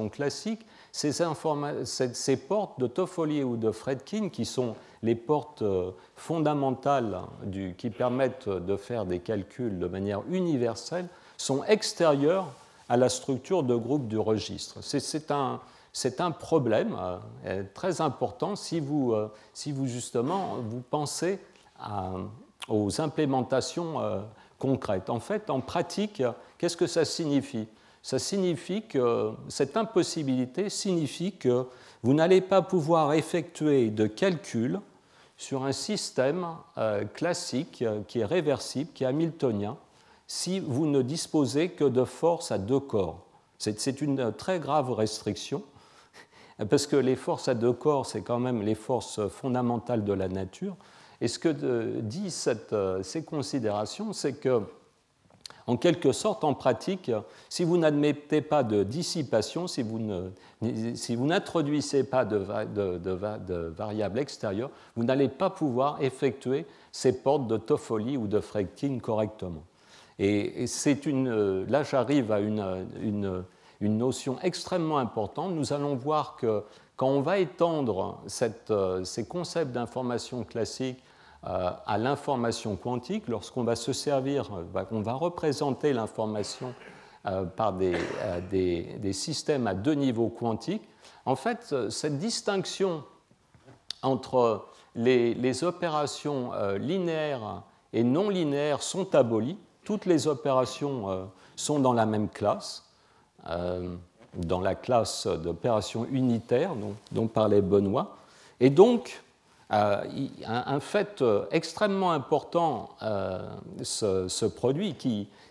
classique, ces, portes de Toffoli ou de Fredkin, qui sont les portes euh, fondamentales qui permettent de faire des calculs de manière universelle, sont extérieurs à la structure de groupe du registre. C'est un, problème euh, très important si vous, euh, si vous, justement vous pensez aux implémentations concrètes. En fait, en pratique, qu'est-ce que ça signifie? Ça signifie que cette impossibilité signifie que vous n'allez pas pouvoir effectuer de calcul sur un système classique qui est réversible, qui est hamiltonien, si vous ne disposez que de forces à deux corps. C'est une très grave restriction, parce que les forces à deux corps, c'est quand même les forces fondamentales de la nature. Et ce que disent euh, ces considérations, c'est que, en quelque sorte, en pratique, si vous n'admettez pas de dissipation, si vous n'introduisez pas de, de, variables extérieures, vous n'allez pas pouvoir effectuer ces portes de Toffoli ou de Fredkin correctement. Et c'est une, là, j'arrive à une, notion extrêmement importante. Nous allons voir que quand on va étendre euh, ces concepts d'information classique à l'information quantique, lorsqu'on va se servir, bah, on va représenter l'information par des, des, systèmes à deux niveaux quantiques, en fait, cette distinction entre les, les opérations linéaires et non linéaires sont abolies toutes les opérations sont dans la même classe, dans la classe d'opérations unitaires dont, parlait Benoît. Et donc, un, fait extrêmement important se, produit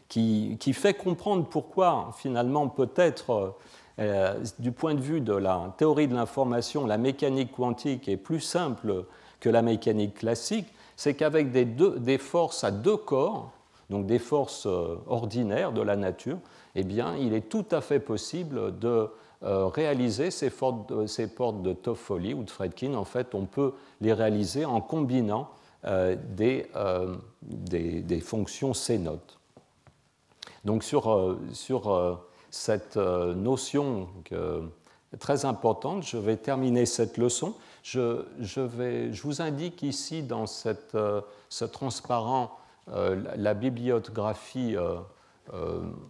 qui, fait comprendre pourquoi finalement peut-être euh, du point de vue de la théorie de l'information, la mécanique quantique est plus simple que la mécanique classique, c'est qu'avec des, forces à deux corps, donc des forces euh, ordinaires de la nature, eh bien, il est tout à fait possible de euh, réaliser ces, portes de Toffoli ou de Fredkin. En fait, on peut les réaliser en combinant des, des, des, fonctions C-notes. Donc sur, sur cette euh, notion très importante. Je vais terminer cette leçon. Je, vais, je vous indique ici dans cette, euh, ce transparent euh, la bibliographie,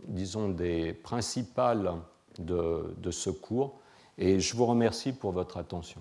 disons, des principales de, de ce cours. Et je vous remercie pour votre attention.